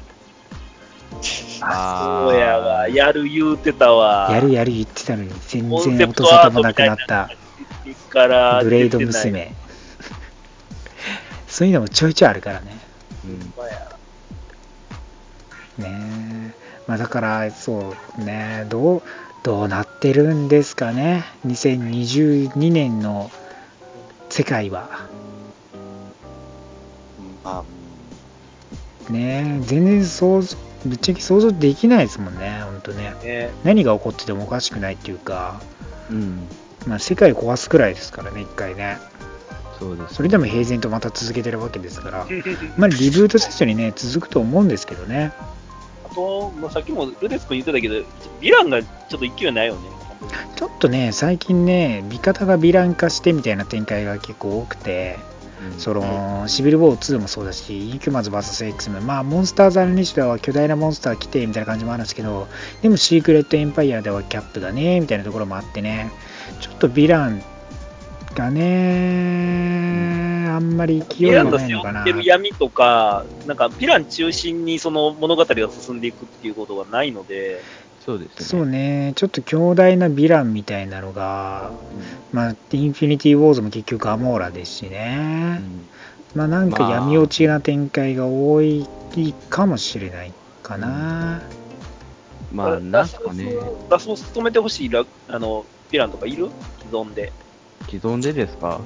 あー。そうやわ、やる言うてたわ。やるやる言ってたのに全然音沙汰もなくなった。からブレイド。娘。そういうのもちょいちょいあるからね。うんねえ。まあだからそうねどうどうなってるんですかね。2022年の世界は。あ。ねえ全然想像ぶっちゃけ想像できないですもんね本当ね。ね。何が起こっててもおかしくないっていうか、うん。まあ、世界壊すくらいですからね一回ね。そうです。それでも平然とまた続けてるわけですから。まあリブートせずにね続くと思うんですけどね。あと、まあ、さっきもルデス君言ってたけど、ヴィランがちょっと勢いないよね。ちょっとね最近ね味方がヴィラン化してみたいな展開が結構多くてうんそのシビル・ウォー2もそうだし、インキュマズ VSX も、まあ、モンスターズ・アルニシュでは巨大なモンスター来てみたいな感じもあるんですけど、でもシークレット・エンパイアではキャップだねみたいなところもあってね、ちょっとヴィランがね、あんまり勢いがヴィランの背ないのかな負っ。てる闇とか、なんかヴィラン中心にその物語が進んでいくっていうことがないので、そうですね。そうね、ちょっと強大なヴィランみたいなのが、まあ、インフィニティ・ウォーズも結局アモーラですしうね。んまあなんかまあ闇落ちな展開が多いかもしれないかな。まあ、なんすかね、ラスボス務めてほしいラあのヴィランとかいる？既存で。既存でですか？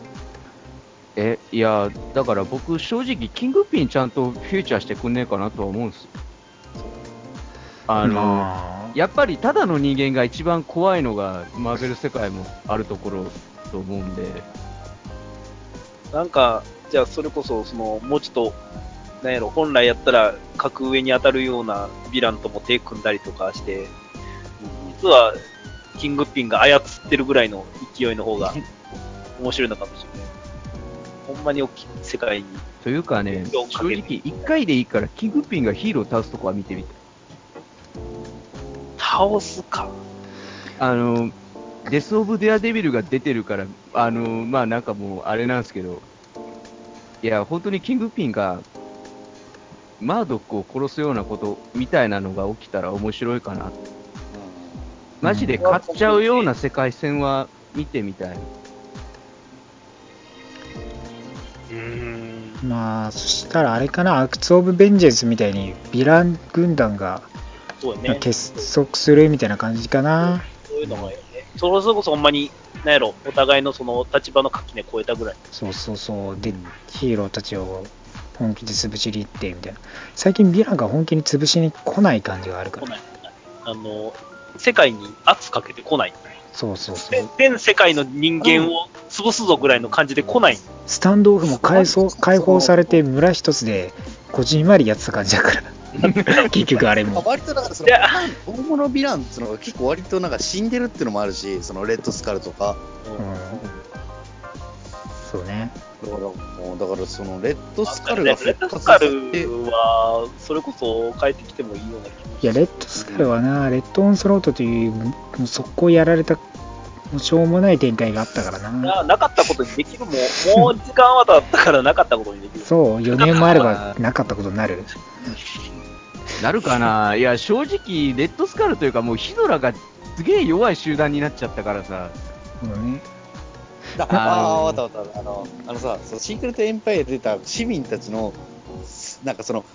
え、いや、だから僕、正直、キングピンちゃんとフューチャーしてくんねえかなとは思うんですよ。あの、まあ。やっぱりただの人間が一番怖いのが、マーベル世界もあるところと思うんで、なんか、じゃあそれこそ、その、もうちょっと、なんやろ、本来やったら格上に当たるようなヴィランとも手組んだりとかして、実はキングピンが操ってるぐらいの勢いの方が面白いのかもしれない。ほんまに大きい世界に。というかね、正直、1回でいいから、キングピンがヒーローを倒すとこは見てみて。倒すか。あの、デス・オブ・デアデビルが出てるから、あの、まあなんかもう、あれなんですけど、いや、本当にキングピンが、マードックを殺すようなことみたいなのが起きたら面白いかな。マジで買っちゃうような世界線は見てみたい。まあ、そしたらあれかな、アクツ・オブ・ベンジェンスみたいに、ヴィラン軍団が。結束するみたいな感じかな。そういうのもいいよね。それこそほんまに、なんやろ、お互いのその立場の垣根超えたぐらい。そうそうそう。で、ヒーローたちを本気で潰しに行って、みたいな。最近ヴィランが本気に潰しに来ない感じがあるから。来ない。あの、世界に圧かけてこない。そうそうそう。全全世界の人間を潰すぞぐらいの感じで来ない。スタンドオフも解放解放されて村一つでこじんまりやってた感じだから。結局あれも。割とだからそのいや大物ヴィランっていうのが結構割となんか死んでるっていうのもあるし、そのレッドスカルとか。うん。そうね。だからもうだからそのレッドスカルレがッドスカルは、それこそ帰ってきてもいいような気もいや、レッドスカルはな、レッドオンスロートという、もう速攻やられた、もうしょうもない展開があったからな。ななかったことにできるもん、もう時間は経ったからなかったことにできる。そう、4年もあればなかったことになる。なるかないや、正直、レッドスカルというか、もうヒドラがすげえ弱い集団になっちゃったからさ。そうね。だああわかったわかった。あの、あのさ、そのシークレットエンパイアで出た市民たちの、なんかその、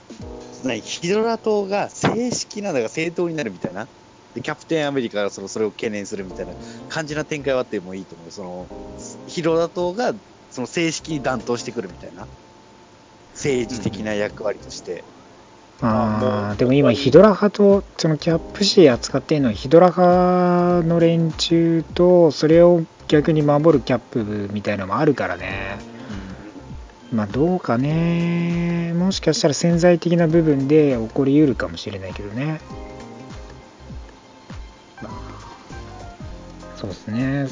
何ヒドラ島が正式な、だから正当になるみたいな。で、キャプテンアメリカがそのそれを懸念するみたいな感じな展開はあってもいいと思う。その、ヒドラ島がその正式に弾頭してくるみたいな。政治的な役割として。ああ、でも今、ヒドラ派と、そのキャップシー扱ってるのは、ヒドラ派の連中と、それを逆に守るキャップみたいなのもあるからね。まあ、どうかね。もしかしたら潜在的な部分で起こりうるかもしれないけどね。そうですね。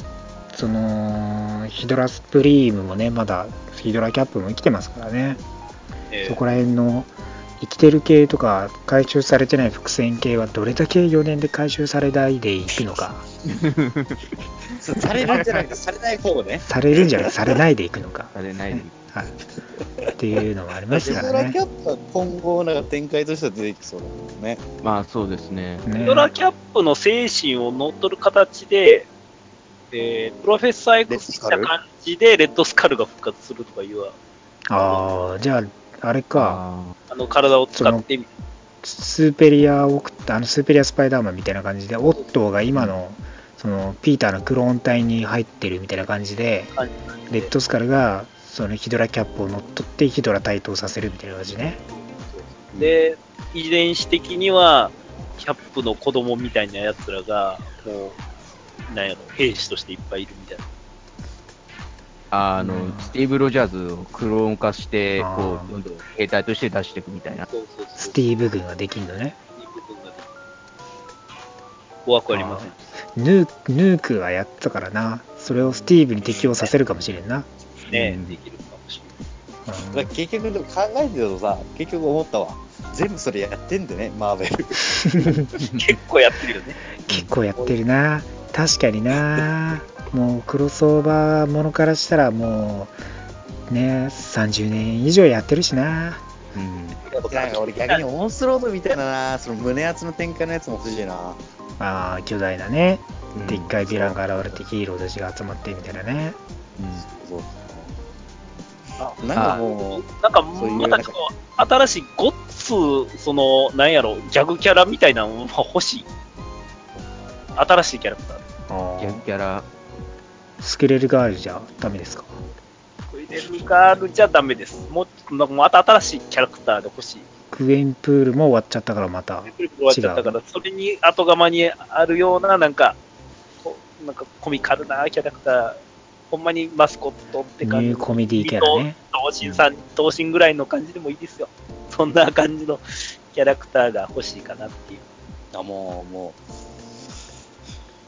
その、ヒドラスプリームもね、まだヒドラキャップも生きてますからね。えそこら辺の生きてる系とか回収されてない伏線系はどれだけ4年で回収されないでいくのか されるんじゃなくて、されない方ね。されるんじゃなくされないでいくのか、されないで。はい、っていうのもありますヒドからねラキャップは今後、なんか展開としては出てきそうだもんね。まあそうですね。ねドラキャップの精神を乗っ取る形で、えープロフェッサー X した感じで、レッドスカルが復活するとかいうわ、ああじゃああれかああの体を使ってみスーペリアを送ったあのスーペリアスパイダーマンみたいな感じでオットーが今のそのピーターのクローン体に入ってるみたいな感じでた感じレッドスカルがそのヒドラキャップを乗っ取ってヒドラ台頭させるみたいな感じねで、遺伝子的には、キャップの子供みたいなやつらが、もう、なんやろ、兵士としていっぱいいるみたいな。あの、スティーブ・ロジャーズをクローン化して、こう、どんどん兵隊として出していくみたいな。そうそうそう。スティーブ軍ができるのね怖くありません。ヌーヌークはやったからなそれをスティーブに適用させるかもしれんな、ね、うんできるかもしれない。うんだから結局でも考えてるとさ、結局思ったわ。全部それやってんでね、マーベル。結構やってるよね。結構やってるな確かになもうクロスオーバーものからしたらもうね30年以上やってるしなうん。なんか俺逆にオンスロードみたいなな、その胸圧の展開のやつも欲しいな。あー巨大なねうんでっかいヴィランが現れてヒーローたちが集まってみたいなねそうあなんかもう、なんか、またちょっと、新しいゴッツ、その、なんやろ、ギャグキャラみたいなのも欲しい。新しいキャラクター。あギャグキャラ。ースケレルガールじゃダメですか？デルガールじゃダメです。もう、なんかまた新しいキャラクターで欲しい。クエンプールも終わっちゃったからまた終わっちゃったから、それに後釜にあるような、なんか、なんかコミカルなキャラクター、ほんまにマスコットって感じ。ニューコメディキャラね同心さん、同心ぐらいの感じでもいいですよ。そんな感じのキャラクターが欲しいかなっていう。あ、もう、も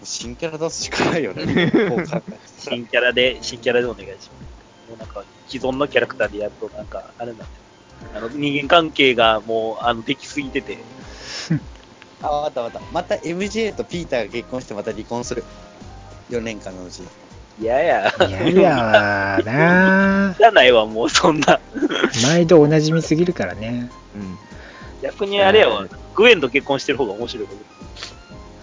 う、新キャラ出すしかないよね。新キャラで、新キャラでお願いします。もうなんか、既存のキャラクターでやると、なんか、あれなんで、あの、人間関係がもう、あの、できすぎてて、あ、わかったわかった。また MJ とピーターが結婚してまた離婚する。4年間のうちに。嫌や。いやいやな じゃないわ、もうそんな。毎度おなじみすぎるからね。うん。逆にあれやわ、グエンと結婚してる方が面白い。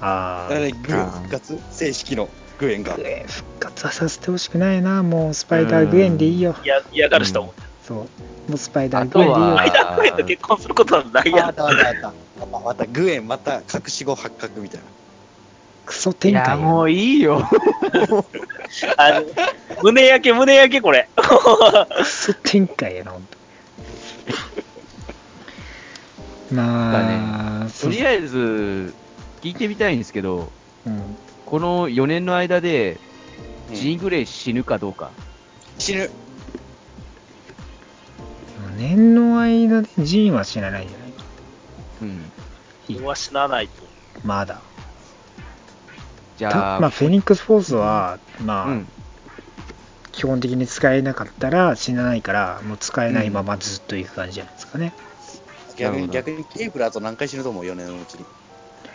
ああ。あれ、グエン復活？正式のグエンが。グエン復活はさせてほしくないな。もうスパイダーグエンでいいよ。嫌嫌がる人も。そう。もうスパイダーグエンでいいよは。あいだグエンと結婚することはないあ、やん。またグエン、また隠し子発覚みたいな。クソいや、展開もういいよ。あの胸焼け、胸焼け、これ。クソ展開やな、ほんと。まあ、とりあえず、聞いてみたいんですけど、うん、この4年の間で、うんジーン・グレイ死ぬかどうか。死ぬ。年の間でジーンは死なないんじゃないか。うん。俺は死なないと。まだ。じゃあ、たまあ、フェニックスフォースは、まあ、うん。基本的に使えなかったら死なないから、もう使えないままずっといく感じじゃないですかね。逆に、なるほど逆にケーブルあと何回死ぬと思う ?4 年のうちに。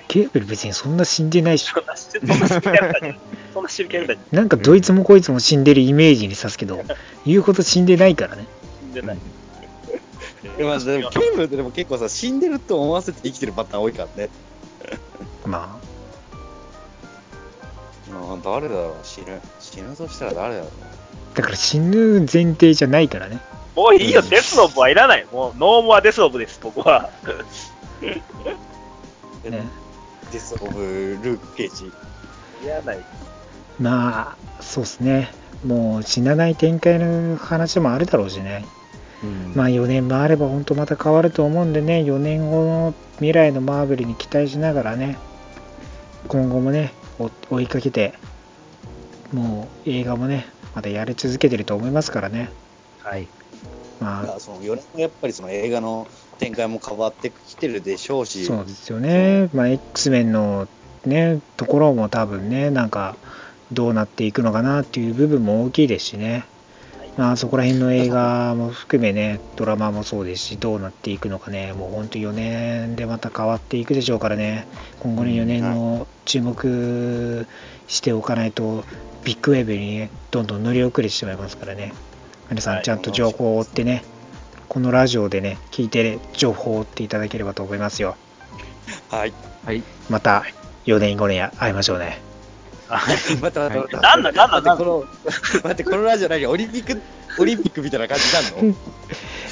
ケーブル別にそんな死んでないしそ、んな知るそんな知るキャラクターじゃない。そんな知るキャラクターじゃなんかどいつもこいつも死んでるイメージにさすけど、言うほど死んでないからね。死んでない。でも、でもケーブルってでも結構さ、死んでると思わせて生きてるパターン多いからね。まうん誰だろう死ぬ。死ぬとしたら誰だろうあ、だから死ぬ前提じゃないからね。もういいよ、デスノブはいらない。もう、ノーモアデスノブです、僕は。ねデス・オブ・ルーク・ケイジ。ない。まあ、そうですね。もう死なない展開の話もあるだろうしね。うんまあ4年もあれば本当また変わると思うんでね、4年後の未来のマーベルに期待しながらね、今後もね、追追いかけて、もう映画もね、またやり続けてると思いますからね。はい。まあ、その4年後やっぱりその映画の展開も変わってきてるでしょうし、そうですよね。まあ X メンのね、ところも多分ね、なんかどうなっていくのかなっていう部分も大きいですしね。まあそこら辺の映画も含めね、ドラマもそうですし、どうなっていくのかね、もう本当4年でまた変わっていくでしょうからね、今後の4年の注目しておかないと、ビッグウェーブにね、どんどん乗り遅れてしまいますからね、皆さはい。んちゃんと情報を追ってね、このラジオでね、聞いて情報を追っていただければと思いますよ。はい。はい。また4年後に会いましょうね。待って待って待って。なんだなんだ待って、この、待って、このラジオ何オリンピック、オリンピックみたいな感じになるの？い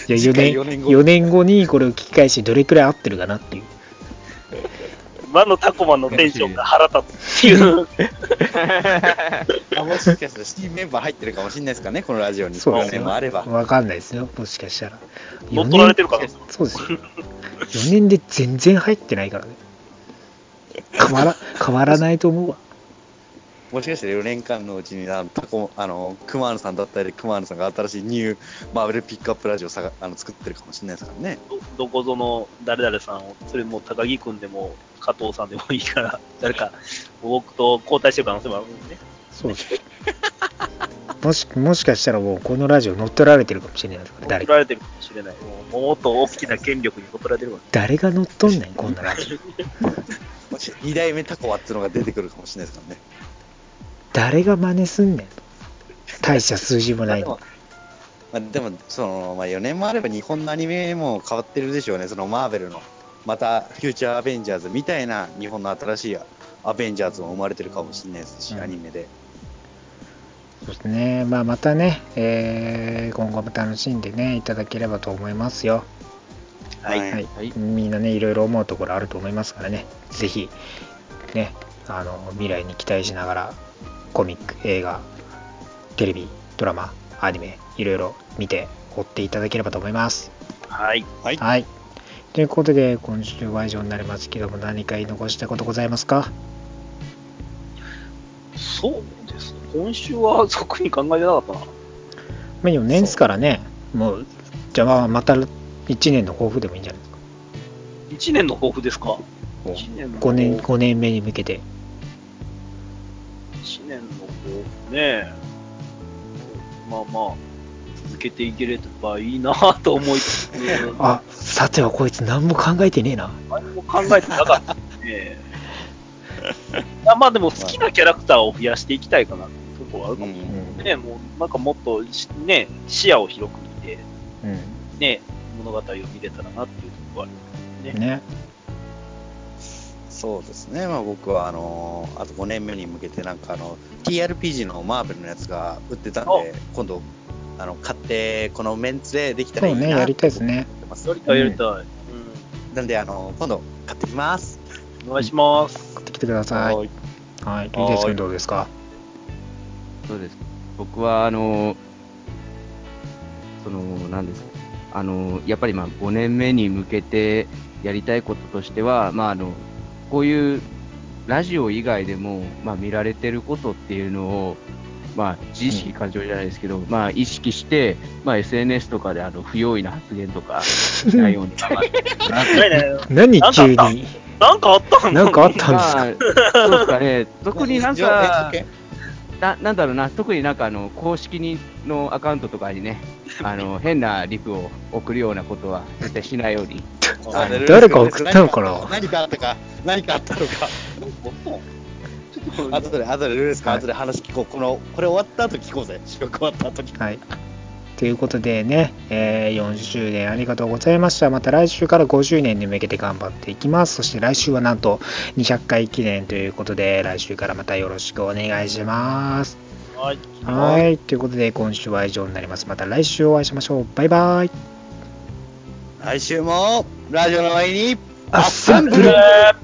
や次4年回四年後4年後にこれを聞き返してどれくらい合ってるかなっていう。今のタコマンのテンションが腹立つっていう。あもしかしたら新メンバー入ってるかもしれないですかね、このラジオに。4そうですよ。年もあれば。わかんないですよ、もしかしたら。乗っ取られてるかそうですよ。4年で全然入ってないからね。変わら、変わらないと思うわ。もしかしたら4年間のうちに、あの、タコ、あの、クマールさんだったり、クマールさんが新しいニューマーベルピックアップラジオさがあの作ってるかもしれないですからね。どどこぞの誰々さんを、それも高木くんでも加藤さんでもいいから、誰か僕と交代してる可能性もあるもんね。そうです。もし、もしかしたらもうこのラジオ乗っ取られてるかもしれないですから、誰か。乗っ取られてるかもしれない。もうもっと大きな権力に乗っ取られてるわ誰が乗っ取んねん、こんなラジオ。もし2代目タコワっていうのが出てくるかもしれないですからね。誰が真似すんねん。大した数字もないのまあ。まあ、でも、その、まあ、4年もあれば日本のアニメも変わってるでしょうね、そのマーベルの。また、フューチャーアベンジャーズみたいな日本の新しいアベンジャーズも生まれてるかもしれないですし、うんアニメで。そうですね。まあ、またね、えー今後も楽しんでね、いただければと思いますよ。はい。はいはい。はいみんなね、いろいろ思うところあると思いますからね、ぜひ、ね、あの、未来に期待しながら、コミック、映画、テレビ、ドラマ、アニメ、いろいろ見て、追っていただければと思います。はい。はい。はい。ということで、今週は以上になりますけども、何か言い残したことございますか？そうですね。今週は特に考えてなかったな。まあ、4年ですからね、もう、じゃあまた4 1年の抱負でもいいんじゃないですか？1年の抱負ですか？こう ?1 年の5年、抱負5年目に向けて。1年のね。まあまあ、続けていければいいなと思いつつ、あ、さてはこいつ何も考えてねえな。何も考えてなかったね。まあでも好きなキャラクターを増やしていきたいかなっていうところはあるかもしれないね。もうなんかもっとしね、視野を広く見て、うん。ね、物語を見れたらなっていうところはありますけどね。ね。そうですね、まあ、僕はあのあと5年目に向けて、なんかあの TRPG のマーベルのやつが売ってたんで、今度、あの買って、このメンツでできたらいいなそうね、やりたいですね。と思ってますやりたいやりたい。うん。なんで、あの今度買ってきます。お願いします。買ってきてください。はいはい。リー君どうですか？そうです。僕は、あの、その、なんですか、あの、やっぱりまあ5年目に向けてやりたいこととしては、まああの、こういうラジオ以外でも、まあ見られてることっていうのを、まあ自意識過剰じゃないですけど、まあ意識して、まあ SNS とかであの不用意な発言とかし ないように。何急に？なんかあった？んなんかあったんですか？まあ、そうですかね、特になんかえ、ななんだろうな、特になんかあの公式にのアカウントとかにね、あの変なリプを送るようなことは絶対しないように。あの誰か送ったのかな？何かあったか、何かあったのか？後で、後でルールスか、はい後で話聞こう。この、これ終わった後聞こうぜ。収録終わった後に。はい。ということでね、えー40周年ありがとうございました。また来週から50年に向けて頑張っていきます。そして来週はなんと200回記念ということで、来週からまたよろしくお願いします。はい。はい。ということで、今週は以上になります。また来週お会いしましょう。バイバイ。来週も、ラジオの前に、アッサンブルえー